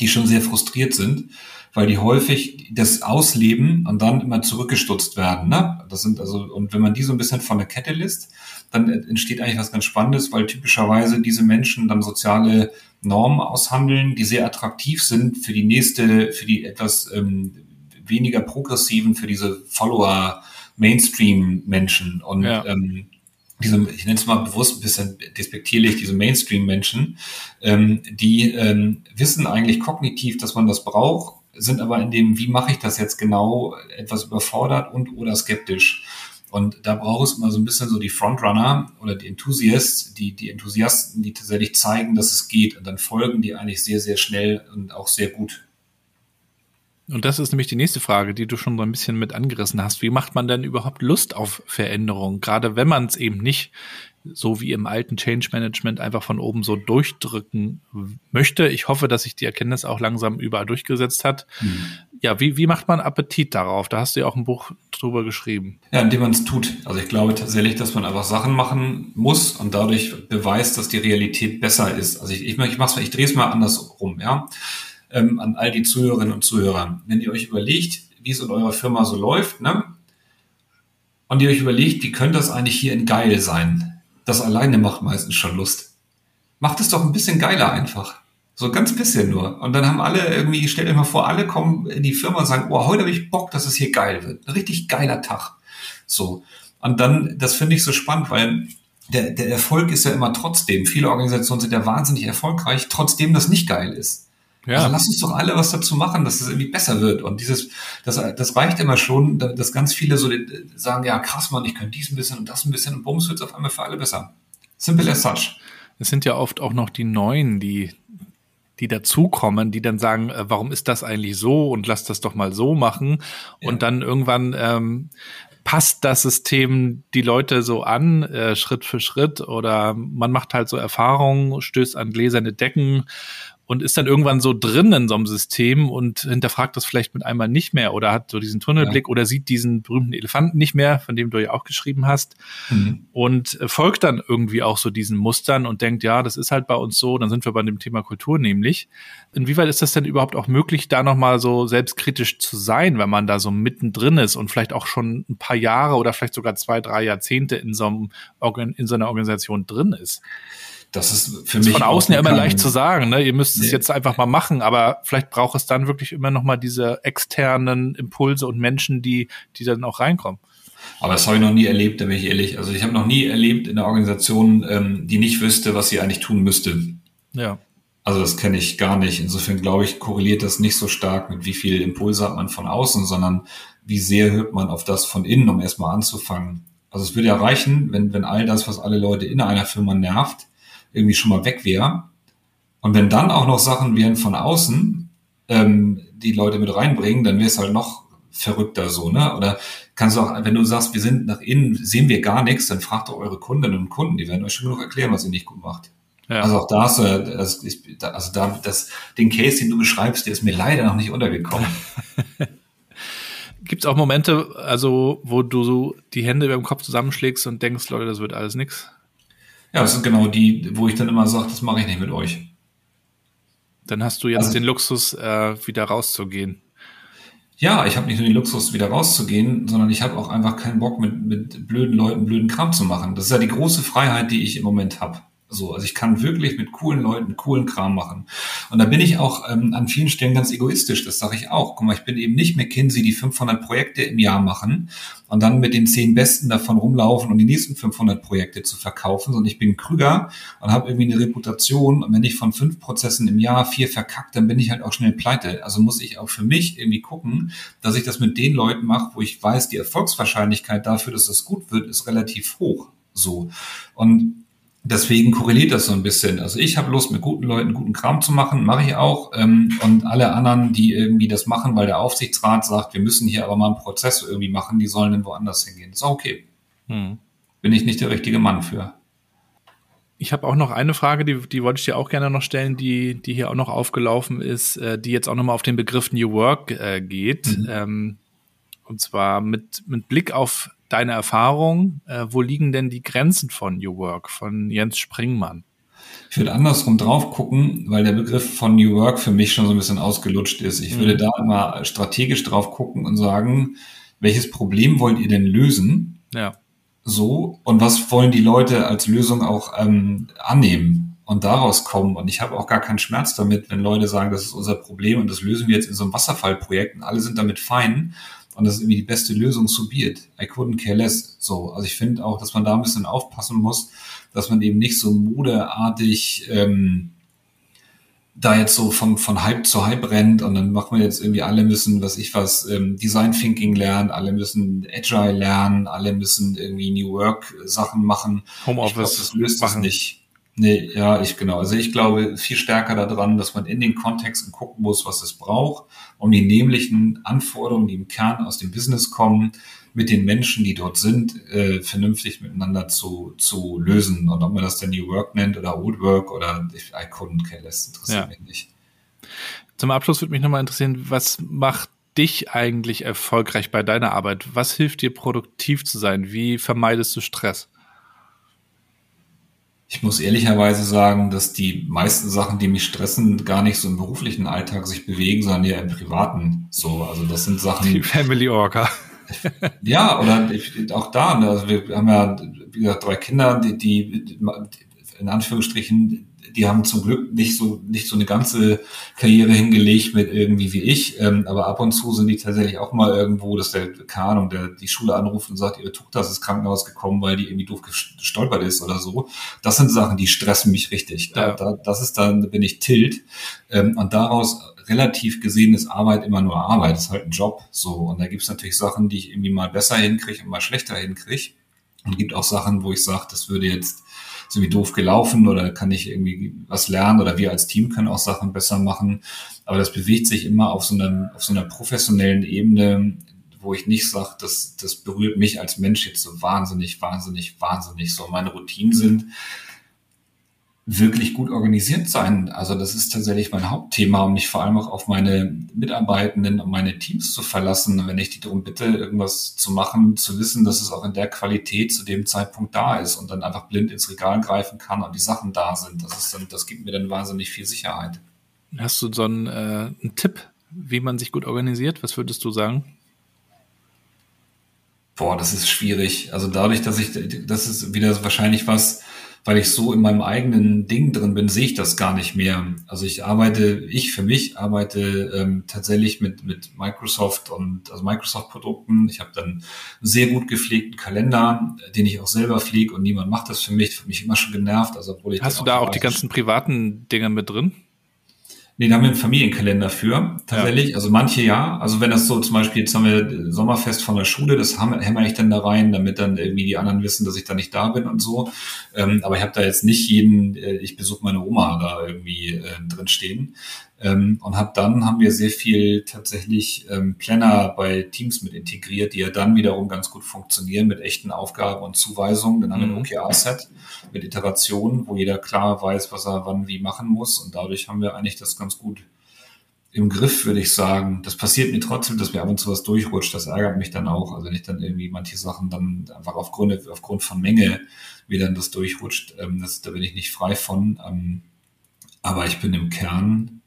die schon sehr frustriert sind, weil die häufig das ausleben und dann immer zurückgestutzt werden. Ne? Das sind also, und wenn man die so ein bisschen von der Kette lässt, dann entsteht eigentlich was ganz Spannendes, weil typischerweise diese Menschen dann soziale Normen aushandeln, die sehr attraktiv sind für die nächste, für die etwas ähm, weniger progressiven, für diese Follower Mainstream-Menschen und ja. ähm, diese, ich nenne es mal bewusst ein bisschen despektierlich, diese Mainstream-Menschen, ähm, die ähm, wissen eigentlich kognitiv, dass man das braucht, sind aber in dem, wie mache ich das jetzt genau, etwas überfordert und oder skeptisch. Und da braucht es immer so ein bisschen so die Frontrunner oder die Enthusiasts, die, die Enthusiasten, die tatsächlich zeigen, dass es geht. Und dann folgen die eigentlich sehr, sehr schnell und auch sehr gut. Und das ist nämlich die nächste Frage, die du schon so ein bisschen mit angerissen hast. Wie macht man denn überhaupt Lust auf Veränderung? Gerade wenn man es eben nicht so wie im alten Change Management einfach von oben so durchdrücken möchte. Ich hoffe, dass sich die Erkenntnis auch langsam überall durchgesetzt hat. Mhm. Ja, wie, wie macht man Appetit darauf? Da hast du ja auch ein Buch drüber geschrieben. Ja, indem man es tut. Also ich glaube tatsächlich, dass man einfach Sachen machen muss und dadurch beweist, dass die Realität besser ist. Also ich, ich, ich mach's mal, ich drehe es mal andersrum, ja. Ähm, an all die Zuhörerinnen und Zuhörer. Wenn ihr euch überlegt, wie es in eurer Firma so läuft, ne? Und ihr euch überlegt, wie könnte das eigentlich hier in geil sein? das alleine macht meistens schon Lust. Macht es doch ein bisschen geiler einfach. So ganz bisschen nur. Und dann haben alle irgendwie, stellt euch mal vor, alle kommen in die Firma und sagen, oh, heute habe ich Bock, dass es hier geil wird. Ein richtig geiler Tag. So. Und dann, das finde ich so spannend, weil der, der Erfolg ist ja immer trotzdem. Viele Organisationen sind ja wahnsinnig erfolgreich, trotzdem das nicht geil ist. Ja. Also lass uns doch alle was dazu machen, dass es irgendwie besser wird. Und dieses, das, das reicht immer schon, dass ganz viele so sagen, ja krass, Mann, ich könnte dies ein bisschen und das ein bisschen und bums wird es auf einmal für alle besser. Simple as such. Es sind ja oft auch noch die Neuen, die, die dazukommen, die dann sagen, äh, warum ist das eigentlich so und lass das doch mal so machen. Ja. Und dann irgendwann ähm, passt das System die Leute so an, äh, Schritt für Schritt, oder man macht halt so Erfahrungen, stößt an gläserne Decken und ist dann irgendwann so drin in so einem System und hinterfragt das vielleicht mit einmal nicht mehr oder hat so diesen Tunnelblick ja. oder sieht diesen berühmten Elefanten nicht mehr, von dem du ja auch geschrieben hast mhm. und folgt dann irgendwie auch so diesen Mustern und denkt, ja, das ist halt bei uns so, dann sind wir bei dem Thema Kultur nämlich. Inwieweit ist das denn überhaupt auch möglich, da nochmal so selbstkritisch zu sein, wenn man da so mittendrin ist und vielleicht auch schon ein paar Jahre oder vielleicht sogar zwei, drei Jahrzehnte in so, einem, in so einer Organisation drin ist? Das ist für das mich. Von außen ja immer leicht zu sagen, ne? Ihr müsst nee. es jetzt einfach mal machen, aber vielleicht braucht es dann wirklich immer noch mal diese externen Impulse und Menschen, die, die dann auch reinkommen. Aber das habe ich noch nie erlebt, da bin ich ehrlich. Also ich habe noch nie erlebt in der Organisation, ähm, die nicht wüsste, was sie eigentlich tun müsste. Ja. Also das kenne ich gar nicht. Insofern glaube ich, korreliert das nicht so stark mit wie viel Impulse hat man von außen, sondern wie sehr hört man auf das von innen, um erstmal anzufangen. Also es würde ja reichen, wenn, wenn all das, was alle Leute in einer Firma nervt, irgendwie schon mal weg wäre. Und wenn dann auch noch Sachen wären von außen, ähm, die Leute mit reinbringen, dann wäre es halt noch verrückter so, ne? Oder kannst du auch, wenn du sagst, wir sind nach innen, sehen wir gar nichts, dann fragt doch eure Kundinnen und Kunden, die werden euch schon genug erklären, was ihr nicht gut macht. Ja. Also auch da hast du, also, also da, das, den Case, den du beschreibst, der ist mir leider noch nicht untergekommen. Gibt es auch Momente, also wo du so die Hände über dem Kopf zusammenschlägst und denkst, Leute, das wird alles nix? Ja, das sind genau die, wo ich dann immer sage, das mache ich nicht mit euch. Dann hast du jetzt also, den Luxus, äh, wieder rauszugehen. Ja, ich habe nicht nur den Luxus, wieder rauszugehen, sondern ich habe auch einfach keinen Bock, mit, mit blöden Leuten blöden Kram zu machen. Das ist ja die große Freiheit, die ich im Moment habe. So, also ich kann wirklich mit coolen Leuten coolen Kram machen. Und da bin ich auch ähm, an vielen Stellen ganz egoistisch, das sage ich auch. Guck mal, ich bin eben nicht McKinsey, die 500 Projekte im Jahr machen und dann mit den zehn Besten davon rumlaufen und die nächsten 500 Projekte zu verkaufen, sondern ich bin Krüger und habe irgendwie eine Reputation und wenn ich von fünf Prozessen im Jahr vier verkackt, dann bin ich halt auch schnell pleite. Also muss ich auch für mich irgendwie gucken, dass ich das mit den Leuten mache, wo ich weiß, die Erfolgswahrscheinlichkeit dafür, dass das gut wird, ist relativ hoch. So. Und deswegen korreliert das so ein bisschen. Also ich habe Lust, mit guten Leuten guten Kram zu machen, mache ich auch. Ähm, und alle anderen, die irgendwie das machen, weil der Aufsichtsrat sagt, wir müssen hier aber mal einen Prozess irgendwie machen, die sollen dann woanders hingehen. Ist auch okay. Hm. Bin ich nicht der richtige Mann für. Ich habe auch noch eine Frage, die, die wollte ich dir auch gerne noch stellen, die, die hier auch noch aufgelaufen ist, äh, die jetzt auch nochmal auf den Begriff New Work äh, geht. Mhm. Ähm, und zwar mit, mit Blick auf deine Erfahrung, äh, wo liegen denn die Grenzen von New Work, von Jens Springmann? Ich würde andersrum drauf gucken, weil der Begriff von New Work für mich schon so ein bisschen ausgelutscht ist. Ich mhm. würde da immer strategisch drauf gucken und sagen, welches Problem wollt ihr denn lösen? Ja. So, und was wollen die Leute als Lösung auch ähm, annehmen und daraus kommen? Und ich habe auch gar keinen Schmerz damit, wenn Leute sagen, das ist unser Problem und das lösen wir jetzt in so einem Wasserfallprojekt und alle sind damit fein und das ist irgendwie die beste Lösung zu Beat. I couldn't care less. So, also ich finde auch, dass man da ein bisschen aufpassen muss, dass man eben nicht so modeartig ähm, da jetzt so von, von Hype zu Hype rennt und dann macht man jetzt irgendwie alle müssen, was ich was, ähm, Design Thinking lernen, alle müssen Agile lernen, alle müssen irgendwie New Work Sachen machen. Homeoffice. Das löst machen. das nicht. Nee, ja, ich genau. Also ich glaube viel stärker daran, dass man in den Kontexten gucken muss, was es braucht, um die nämlichen Anforderungen, die im Kern aus dem Business kommen, mit den Menschen, die dort sind, äh, vernünftig miteinander zu, zu lösen. Und ob man das dann New Work nennt oder Old Work oder I couldn't care less, interessiert ja. mich nicht. Zum Abschluss würde mich nochmal interessieren, was macht dich eigentlich erfolgreich bei deiner Arbeit? Was hilft dir produktiv zu sein? Wie vermeidest du Stress? Ich muss ehrlicherweise sagen, dass die meisten Sachen, die mich stressen, gar nicht so im beruflichen Alltag sich bewegen, sondern eher im privaten. So, also das sind Sachen. Die Family Orca. ja, oder auch da. Ne, also wir haben ja, wie gesagt, drei Kinder, die, die in Anführungsstrichen die haben zum Glück nicht so nicht so eine ganze Karriere hingelegt mit irgendwie wie ich, ähm, aber ab und zu sind die tatsächlich auch mal irgendwo, dass der Kahn der die Schule anruft und sagt, ihre Tochter ist ins Krankenhaus gekommen, weil die irgendwie doof gestolpert ist oder so. Das sind Sachen, die stressen mich richtig. Da, da, das ist dann, bin ich tilt ähm, und daraus relativ gesehen ist Arbeit immer nur Arbeit, ist halt ein Job so und da gibt es natürlich Sachen, die ich irgendwie mal besser hinkriege und mal schlechter hinkriege. Und gibt auch Sachen, wo ich sage, das würde jetzt ist irgendwie doof gelaufen oder kann ich irgendwie was lernen oder wir als Team können auch Sachen besser machen. Aber das bewegt sich immer auf so einer, auf so einer professionellen Ebene, wo ich nicht sage, das, das berührt mich als Mensch jetzt so wahnsinnig, wahnsinnig, wahnsinnig. So meine Routinen sind, wirklich gut organisiert sein. Also das ist tatsächlich mein Hauptthema, um mich vor allem auch auf meine Mitarbeitenden und meine Teams zu verlassen. Wenn ich die darum bitte, irgendwas zu machen, zu wissen, dass es auch in der Qualität zu dem Zeitpunkt da ist und dann einfach blind ins Regal greifen kann und die Sachen da sind. Das ist dann, das gibt mir dann wahnsinnig viel Sicherheit. Hast du so einen, äh, einen Tipp, wie man sich gut organisiert? Was würdest du sagen? Boah, das ist schwierig. Also dadurch, dass ich, das ist wieder wahrscheinlich was, weil ich so in meinem eigenen Ding drin bin, sehe ich das gar nicht mehr. Also ich arbeite, ich für mich arbeite ähm, tatsächlich mit, mit Microsoft und also Microsoft-Produkten. Ich habe dann einen sehr gut gepflegten Kalender, den ich auch selber pflege und niemand macht das für mich. Das hat mich immer schon genervt. Also obwohl ich Hast du da auch die ganzen privaten Dinge mit drin? Nee, da haben wir einen Familienkalender für, tatsächlich. Ja. Also manche ja. Also wenn das so zum Beispiel, jetzt haben wir Sommerfest von der Schule, das hämmer ich dann da rein, damit dann irgendwie die anderen wissen, dass ich da nicht da bin und so. Ähm, aber ich habe da jetzt nicht jeden, äh, ich besuche meine Oma da irgendwie äh, drin stehen. Ähm, und hab dann haben wir sehr viel tatsächlich ähm, Planner bei Teams mit integriert, die ja dann wiederum ganz gut funktionieren mit echten Aufgaben und Zuweisungen. Dann haben wir ein mhm. OKR-Set mit Iterationen, wo jeder klar weiß, was er wann wie machen muss. Und dadurch haben wir eigentlich das ganz gut im Griff, würde ich sagen. Das passiert mir trotzdem, dass mir ab und zu was durchrutscht. Das ärgert mich dann auch. Also wenn ich dann irgendwie manche Sachen dann einfach aufgrund, aufgrund von Menge wie dann das durchrutscht, ähm, das, da bin ich nicht frei von. Ähm, aber ich bin im Kern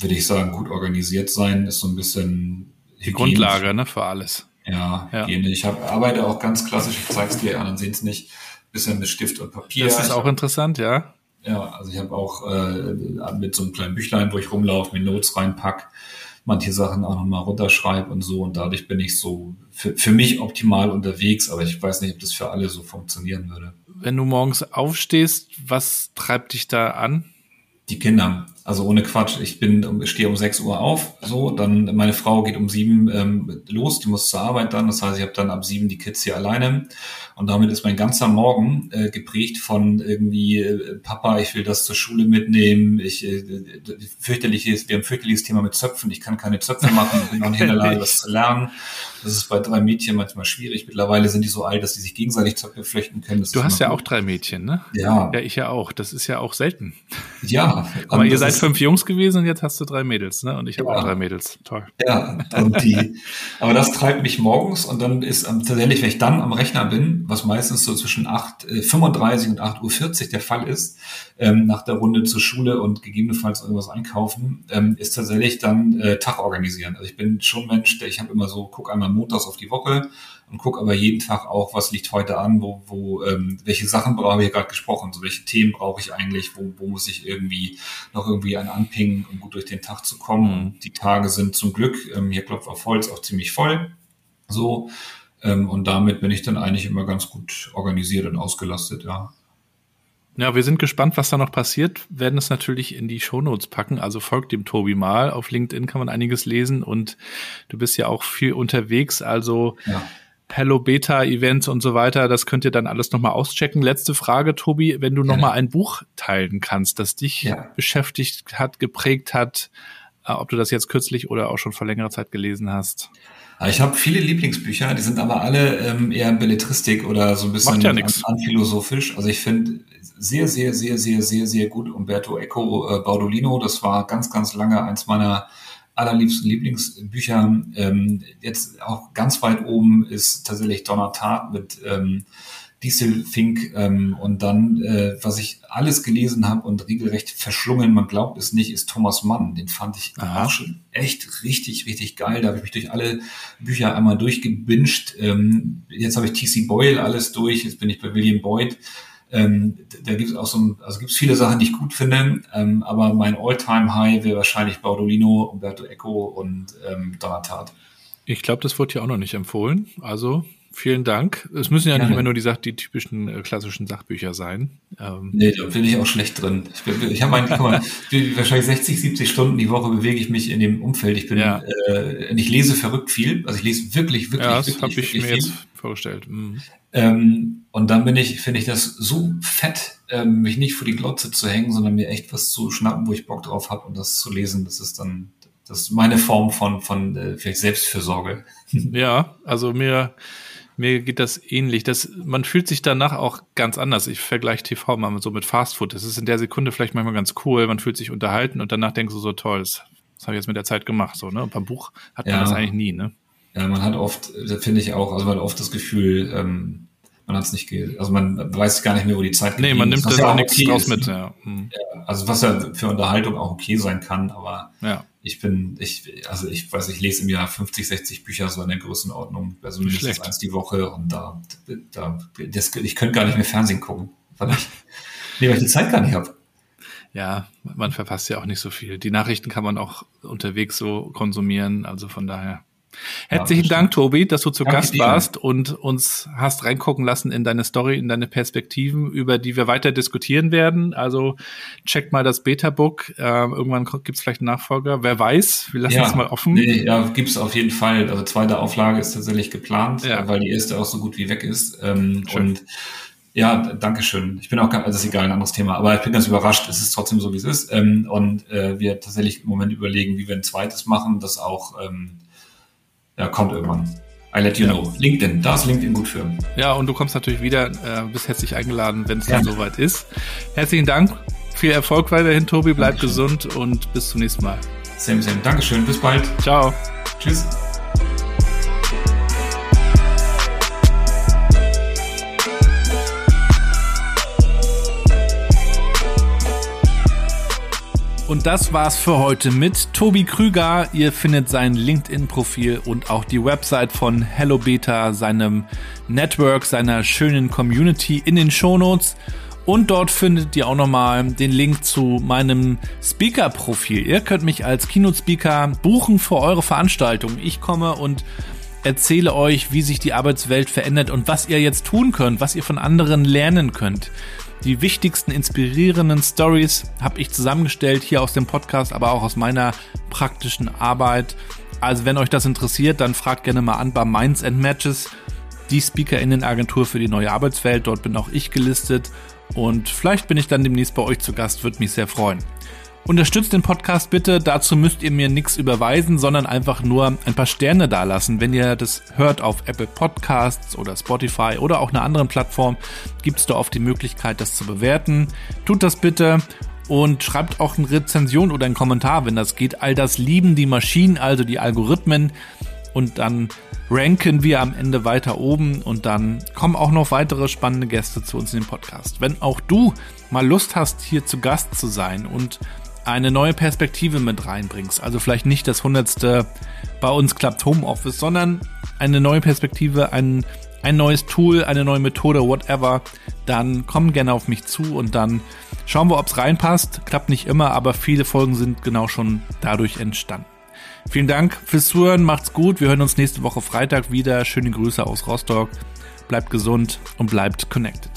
würde ich sagen, gut organisiert sein ist so ein bisschen die Grundlage ne, für alles. Ja, ja. Ich hab, arbeite auch ganz klassisch, ich zeige es dir, anderen sehen es nicht, bisschen mit Stift und Papier. Das ist auch hab, interessant, ja. Ja, also ich habe auch äh, mit so einem kleinen Büchlein, wo ich rumlaufe, mir Notes reinpack, manche Sachen auch nochmal runterschreibe und so und dadurch bin ich so für, für mich optimal unterwegs, aber ich weiß nicht, ob das für alle so funktionieren würde. Wenn du morgens aufstehst, was treibt dich da an? Die Kinder. Also ohne Quatsch, ich bin, stehe um 6 Uhr auf, so, dann meine Frau geht um sieben ähm, los, die muss zur Arbeit dann. Das heißt, ich habe dann ab sieben die Kids hier alleine. Und damit ist mein ganzer Morgen äh, geprägt von irgendwie, äh, Papa, ich will das zur Schule mitnehmen, ich äh, fürchterliches, wir haben ein fürchterliches Thema mit Zöpfen, ich kann keine Zöpfe machen, ich bin auch nicht in der Lage, das zu lernen. Das ist bei drei Mädchen manchmal schwierig. Mittlerweile sind die so alt, dass die sich gegenseitig Zöpfe flechten können. Das du hast ja gut. auch drei Mädchen, ne? Ja. Ja, ich ja auch. Das ist ja auch selten. Ja. Aber ihr seid fünf Jungs gewesen und jetzt hast du drei Mädels, ne? Und ich habe ja. auch drei Mädels. Toll. Ja, und die, aber das treibt mich morgens und dann ist ähm, tatsächlich, wenn ich dann am Rechner bin, was meistens so zwischen 8.35 äh, und 8.40 Uhr der Fall ist, ähm, nach der Runde zur Schule und gegebenenfalls irgendwas einkaufen, ähm, ist tatsächlich dann äh, Tag organisieren. Also ich bin schon Mensch, der ich habe immer so, guck einmal montags auf die Woche und guck aber jeden Tag auch, was liegt heute an, wo, wo ähm, welche Sachen brauche ich gerade gesprochen, so welche Themen brauche ich eigentlich, wo, wo muss ich irgendwie noch irgendwie ein anpingen, um gut durch den Tag zu kommen. Mhm. Die Tage sind zum Glück, ähm, hier klopft auf Holz, auch ziemlich voll. So. Ähm, und damit bin ich dann eigentlich immer ganz gut organisiert und ausgelastet, ja. Ja, wir sind gespannt, was da noch passiert. Werden es natürlich in die Shownotes packen. Also folgt dem Tobi mal. Auf LinkedIn kann man einiges lesen und du bist ja auch viel unterwegs. Also ja. Hello Beta Events und so weiter, das könnt ihr dann alles nochmal auschecken. Letzte Frage, Tobi, wenn du nochmal ein Buch teilen kannst, das dich ja. beschäftigt hat, geprägt hat, äh, ob du das jetzt kürzlich oder auch schon vor längerer Zeit gelesen hast. Ich habe viele Lieblingsbücher, die sind aber alle ähm, eher Belletristik oder so ein bisschen ja anphilosophisch. Also ich finde sehr, sehr, sehr, sehr, sehr, sehr gut Umberto Eco äh, Baudolino. Das war ganz, ganz lange eins meiner allerliebsten Lieblingsbücher. Ähm, jetzt auch ganz weit oben ist tatsächlich Donner Tat mit ähm, Diesel Fink ähm, und dann, äh, was ich alles gelesen habe und regelrecht verschlungen, man glaubt es nicht, ist Thomas Mann. Den fand ich Aha. auch schon echt richtig, richtig geil. Da habe ich mich durch alle Bücher einmal durchgebinscht. Ähm, jetzt habe ich T.C. Boyle alles durch, jetzt bin ich bei William Boyd. Ähm, da gibt es auch so, also gibt es viele Sachen, die ich gut finde, ähm, aber mein All-Time-High wäre wahrscheinlich Baudolino, Umberto Eco und ähm, Donatat. Ich glaube, das wurde hier auch noch nicht empfohlen. Also vielen Dank. Es müssen ja, ja nicht immer nur die, die typischen äh, klassischen Sachbücher sein. Ähm, nee, da bin ich auch schlecht drin. Ich, ich habe eigentlich, guck mal, wahrscheinlich 60, 70 Stunden die Woche bewege ich mich in dem Umfeld. Ich bin, ja. äh, ich lese verrückt viel. Also ich lese wirklich, wirklich, ja, das habe ich mir viel. jetzt vorgestellt. Mhm. Ähm, und dann bin ich, finde ich das so fett, ähm, mich nicht vor die Glotze zu hängen, sondern mir echt was zu schnappen, wo ich Bock drauf habe und das zu lesen. Das ist dann, das ist meine Form von, von äh, vielleicht Selbstfürsorge. Ja, also mir, mir geht das ähnlich. Das, man fühlt sich danach auch ganz anders. Ich vergleiche TV mal so mit Fastfood. Das ist in der Sekunde vielleicht manchmal ganz cool. Man fühlt sich unterhalten und danach denkst du so, toll, das, das habe ich jetzt mit der Zeit gemacht. So, ne? Und beim Buch hat man ja. das eigentlich nie, ne? Ja, man hat oft, finde ich auch, also man hat oft das Gefühl, ähm, man hat es nicht, ge also man weiß gar nicht mehr, wo die Zeit. Nee, man nimmt das auch nichts okay draus mit, ja. Hm. ja. Also was ja für Unterhaltung auch okay sein kann, aber ja. ich bin, ich, also ich weiß, ich lese im Jahr 50, 60 Bücher so in der Größenordnung, also mindestens Schlecht. eins die Woche und da, da das, ich könnte gar nicht mehr Fernsehen gucken, weil ich, nee, weil ich die Zeit gar nicht habe. Ja, man verpasst ja auch nicht so viel. Die Nachrichten kann man auch unterwegs so konsumieren, also von daher. Herzlichen ja, Dank, Tobi, dass du zu Danke Gast dir. warst und uns hast reingucken lassen in deine Story, in deine Perspektiven, über die wir weiter diskutieren werden. Also checkt mal das Beta-Book. Ähm, irgendwann gibt es vielleicht einen Nachfolger. Wer weiß, wir lassen ja, es mal offen. Nee, ja, gibt es auf jeden Fall. Also zweite Auflage ist tatsächlich geplant, ja. weil die erste auch so gut wie weg ist. Ähm, und ja, danke schön. Ich bin auch, ganz, also das ist egal, ein anderes Thema, aber ich bin ganz überrascht. Es ist trotzdem so, wie es ist. Ähm, und äh, wir tatsächlich im Moment überlegen, wie wir ein zweites machen, das auch ähm, ja, kommt irgendwann. I let you ja. know. LinkedIn, da ist LinkedIn gut für. Ja, und du kommst natürlich wieder, äh, bist herzlich eingeladen, wenn es dann soweit ist. Herzlichen Dank, viel Erfolg weiterhin, Tobi, bleib Dankeschön. gesund und bis zum nächsten Mal. Same, same. Dankeschön, bis bald. Ciao. Tschüss. Und das war's für heute mit Tobi Krüger. Ihr findet sein LinkedIn-Profil und auch die Website von Hello Beta, seinem Network, seiner schönen Community in den Shownotes. Und dort findet ihr auch nochmal den Link zu meinem Speaker-Profil. Ihr könnt mich als Keynote-Speaker buchen für eure Veranstaltung. Ich komme und erzähle euch, wie sich die Arbeitswelt verändert und was ihr jetzt tun könnt, was ihr von anderen lernen könnt. Die wichtigsten inspirierenden Stories habe ich zusammengestellt hier aus dem Podcast, aber auch aus meiner praktischen Arbeit. Also wenn euch das interessiert, dann fragt gerne mal an bei Minds and Matches, die Speakerinnen-Agentur für die neue Arbeitswelt. Dort bin auch ich gelistet und vielleicht bin ich dann demnächst bei euch zu Gast, würde mich sehr freuen. Unterstützt den Podcast bitte. Dazu müsst ihr mir nichts überweisen, sondern einfach nur ein paar Sterne dalassen. Wenn ihr das hört auf Apple Podcasts oder Spotify oder auch einer anderen Plattform, gibt es da oft die Möglichkeit, das zu bewerten. Tut das bitte und schreibt auch eine Rezension oder einen Kommentar, wenn das geht. All das lieben die Maschinen, also die Algorithmen. Und dann ranken wir am Ende weiter oben und dann kommen auch noch weitere spannende Gäste zu uns in den Podcast. Wenn auch du mal Lust hast, hier zu Gast zu sein und eine neue Perspektive mit reinbringst. Also vielleicht nicht das hundertste bei uns klappt Homeoffice, sondern eine neue Perspektive, ein, ein neues Tool, eine neue Methode, whatever, dann komm gerne auf mich zu und dann schauen wir, ob es reinpasst. Klappt nicht immer, aber viele Folgen sind genau schon dadurch entstanden. Vielen Dank fürs Zuhören, macht's gut. Wir hören uns nächste Woche Freitag wieder. Schöne Grüße aus Rostock. Bleibt gesund und bleibt connected.